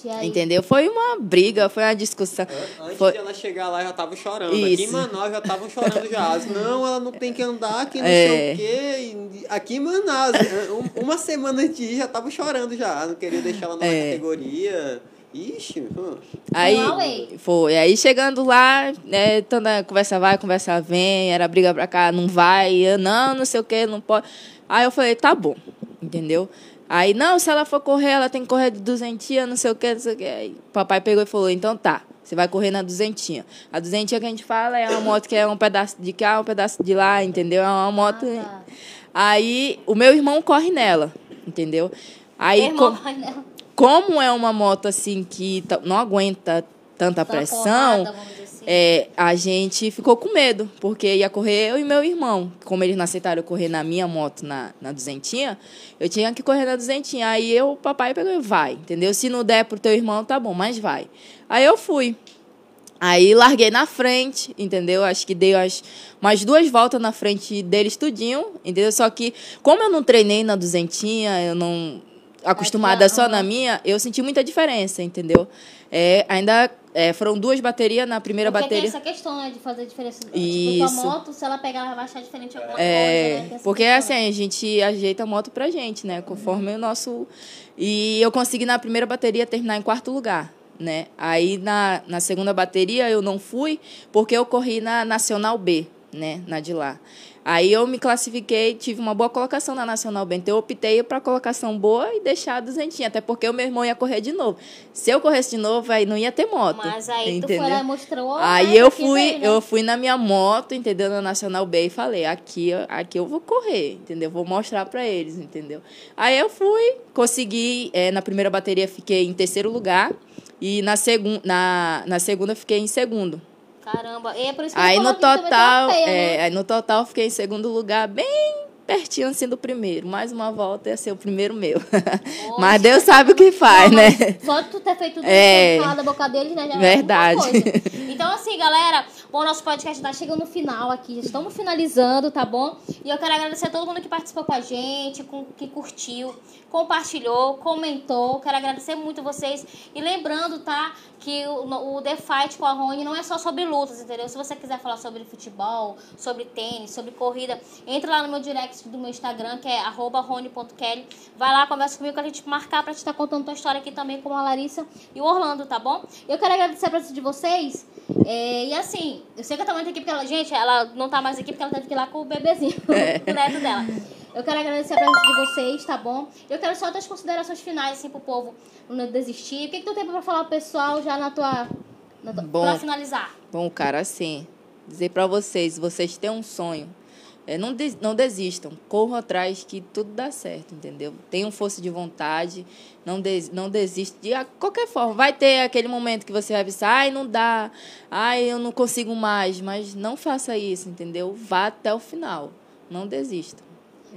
Gente, aí... Entendeu? Foi uma briga, foi uma discussão. Antes Foi- de ela chegar lá, já tava chorando. Aqui em Isso. Manaus já estavam chorando já. Não, ela não tem que andar, que não É. sei o quê. Aqui em Manaus, um- uma semana antes de ir, já tava chorando já. Não queria deixar ela na É. categoria. Ixi, hum. Aí foi. Aí chegando lá, né, toda conversa vai, conversa vem, era briga pra cá, não vai, eu, não, não sei o que, não pode. Aí eu falei, tá bom, entendeu? Aí, não, se ela for correr, ela tem que correr de duzentinha, não sei o que, não sei o que. Aí papai pegou e falou, então tá, você vai correr na duzentinha. A duzentinha que a gente fala é uma moto que é um pedaço de cá, um pedaço de lá, entendeu? É uma moto... Ah, tá. Aí o meu irmão corre nela, entendeu? Aí... Meu irmão co- vai nela. como é uma moto assim que não aguenta tanta Tá pressão, porrada, vamos dizer. É, a gente ficou com medo, porque ia correr eu e meu irmão. Como eles não aceitaram correr na minha moto, na, na duzentinha, eu tinha que correr na duzentinha. Aí eu, o papai pegou e vai, entendeu? Se não der pro teu irmão, tá bom, mas vai. Aí eu fui. Aí larguei na frente, entendeu? Acho que dei as, umas duas voltas na frente deles tudinho, entendeu? Só que, como eu não treinei na duzentinha, eu não... Acostumada só na minha, eu senti muita diferença, entendeu? É, ainda é, foram duas baterias, na primeira Porque bateria... tem essa questão, né, de fazer diferença. Tipo, Isso. tua moto, se ela pegar, ela vai achar diferente alguma coisa, É, né? Tem essa porque questão. assim, a gente ajeita a moto pra gente, né? Conforme o nosso. E eu consegui na primeira bateria terminar em quarto lugar, né? Aí na, na segunda bateria eu não fui, porque eu corri na Nacional B, né? Na de lá. Aí eu me classifiquei, tive uma boa colocação na Nacional B. Então eu optei para colocação boa e deixar duzentinha, até porque o meu irmão ia correr de novo. Se eu corresse de novo, aí não ia ter moto. Mas aí entendeu? tu foi lá e mostrou. Aí eu fui, veio, né? eu fui na minha moto, entendeu? Na Nacional B e falei, aqui, aqui eu vou correr, entendeu? Vou mostrar para eles, entendeu? Aí eu fui, consegui, é, na primeira bateria fiquei em terceiro lugar e na, segun, na, na segunda fiquei em segundo. Caramba, e é por isso que Aí eu no total, peia, é, né? aí no total fiquei em segundo lugar, bem pertinho assim do primeiro. Mais uma volta ia ser o primeiro meu. [LAUGHS] Mas Deus sabe o que faz, Não, né? Só de tu ter feito tudo É. falar da boca deles, né? já é Verdade. coisa. [LAUGHS] Então, assim, galera, bom, nosso podcast tá chegando no final aqui. Já estamos finalizando, tá bom? E eu quero agradecer a todo mundo que participou com a gente, com, que curtiu, compartilhou, comentou. Quero agradecer muito vocês. E lembrando, tá? Que o, o The Fight com a Rony não é só sobre lutas, entendeu? Se você quiser falar sobre futebol, sobre tênis, sobre corrida, entra lá no meu direct do meu Instagram, que é rony.kelly. Vai lá, conversa comigo que a gente marcar pra te estar contando tua história aqui também com a Larissa e o Orlando, tá bom? Eu quero agradecer a presença de vocês. É, e assim, eu sei que tua mãe tá aqui porque ela, gente, ela não tá mais aqui porque ela teve que ir lá com o bebezinho, com [LAUGHS] o neto dela. Eu quero agradecer a presença de vocês, tá bom? Eu quero só das considerações finais, assim, pro povo não desistir. O que, que tu tem pra falar pro pessoal já na tua. Na tua Bom. pra finalizar? Bom, cara, assim, dizer para vocês, vocês têm um sonho, é, não, des- não desistam, corram atrás que tudo dá certo, entendeu? Tenham força de vontade, não, des, não desista de qualquer forma. Vai ter aquele momento que você vai pensar, ai, não dá, ai, eu não consigo mais, mas não faça isso, entendeu? Vá até o final, não desista.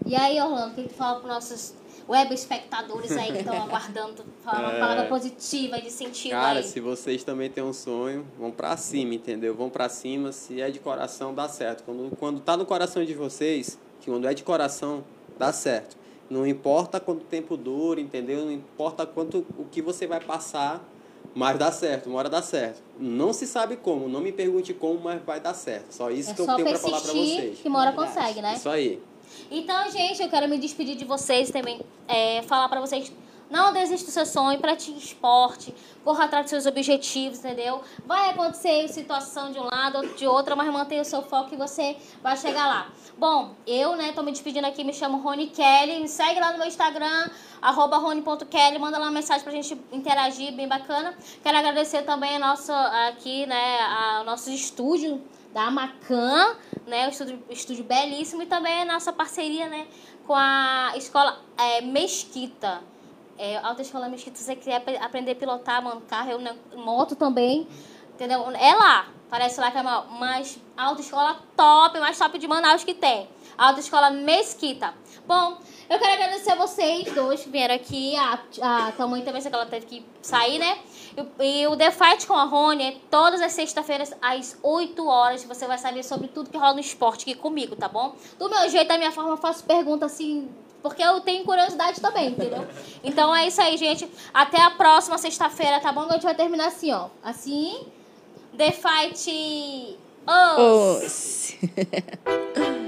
E aí, Orlando, o que, tu fala pros nossos web espectadores aí que estão [LAUGHS] aguardando? Falar uma É. palavra positiva e de sentido Cara, aí. se vocês também têm um sonho, vão pra cima, entendeu? Vão pra cima, se é de coração, dá certo. Quando, quando tá no coração de vocês, que quando é de coração, dá certo. Não importa quanto tempo dura, entendeu? Não importa quanto o que você vai passar, mas dá certo, uma hora dá certo. Não se sabe como, não me pergunte como, mas vai dar certo. Só isso É que eu tenho pra falar pra persistir vocês. que uma hora consegue, né? Isso aí. Então, gente, eu quero me despedir de vocês também. é, falar pra vocês. Não desista do seu sonho, pratique esporte, corra atrás dos seus objetivos, entendeu? Vai acontecer situação de um lado, outro de outra, mas mantenha o seu foco e você vai chegar lá. Bom, eu, né, tô me despedindo aqui, me chamo Rony Kelly, me segue lá no meu Instagram, arroba rony.kelly, manda lá uma mensagem pra gente interagir, bem bacana. Quero agradecer também a nossa, aqui, né, a nosso estúdio da Macan, né, o estúdio, estúdio belíssimo e também a nossa parceria, né, com a escola é, Mesquita. É, Alta Escola Mesquita, se você quiser ap- aprender a pilotar, mano, carro, eu, né, moto também, entendeu? É lá, parece lá que é uma mais alta escola top, mais top de Manaus que tem. Alta Escola Mesquita. Bom, eu quero agradecer a vocês dois que vieram aqui, a, a tua mãe também, sei que ela teve que sair, né? E, o The Fight com a Rony é todas as sextas-feiras, às 8 horas. Você vai saber sobre tudo que rola no esporte aqui comigo, tá bom? Do meu jeito, da minha forma, eu faço pergunta assim, porque eu tenho curiosidade também, entendeu? Então é isso aí, gente. Até a próxima sexta-feira, tá bom? A gente vai terminar assim, ó. Assim. The Fight. Us. Os. [LAUGHS]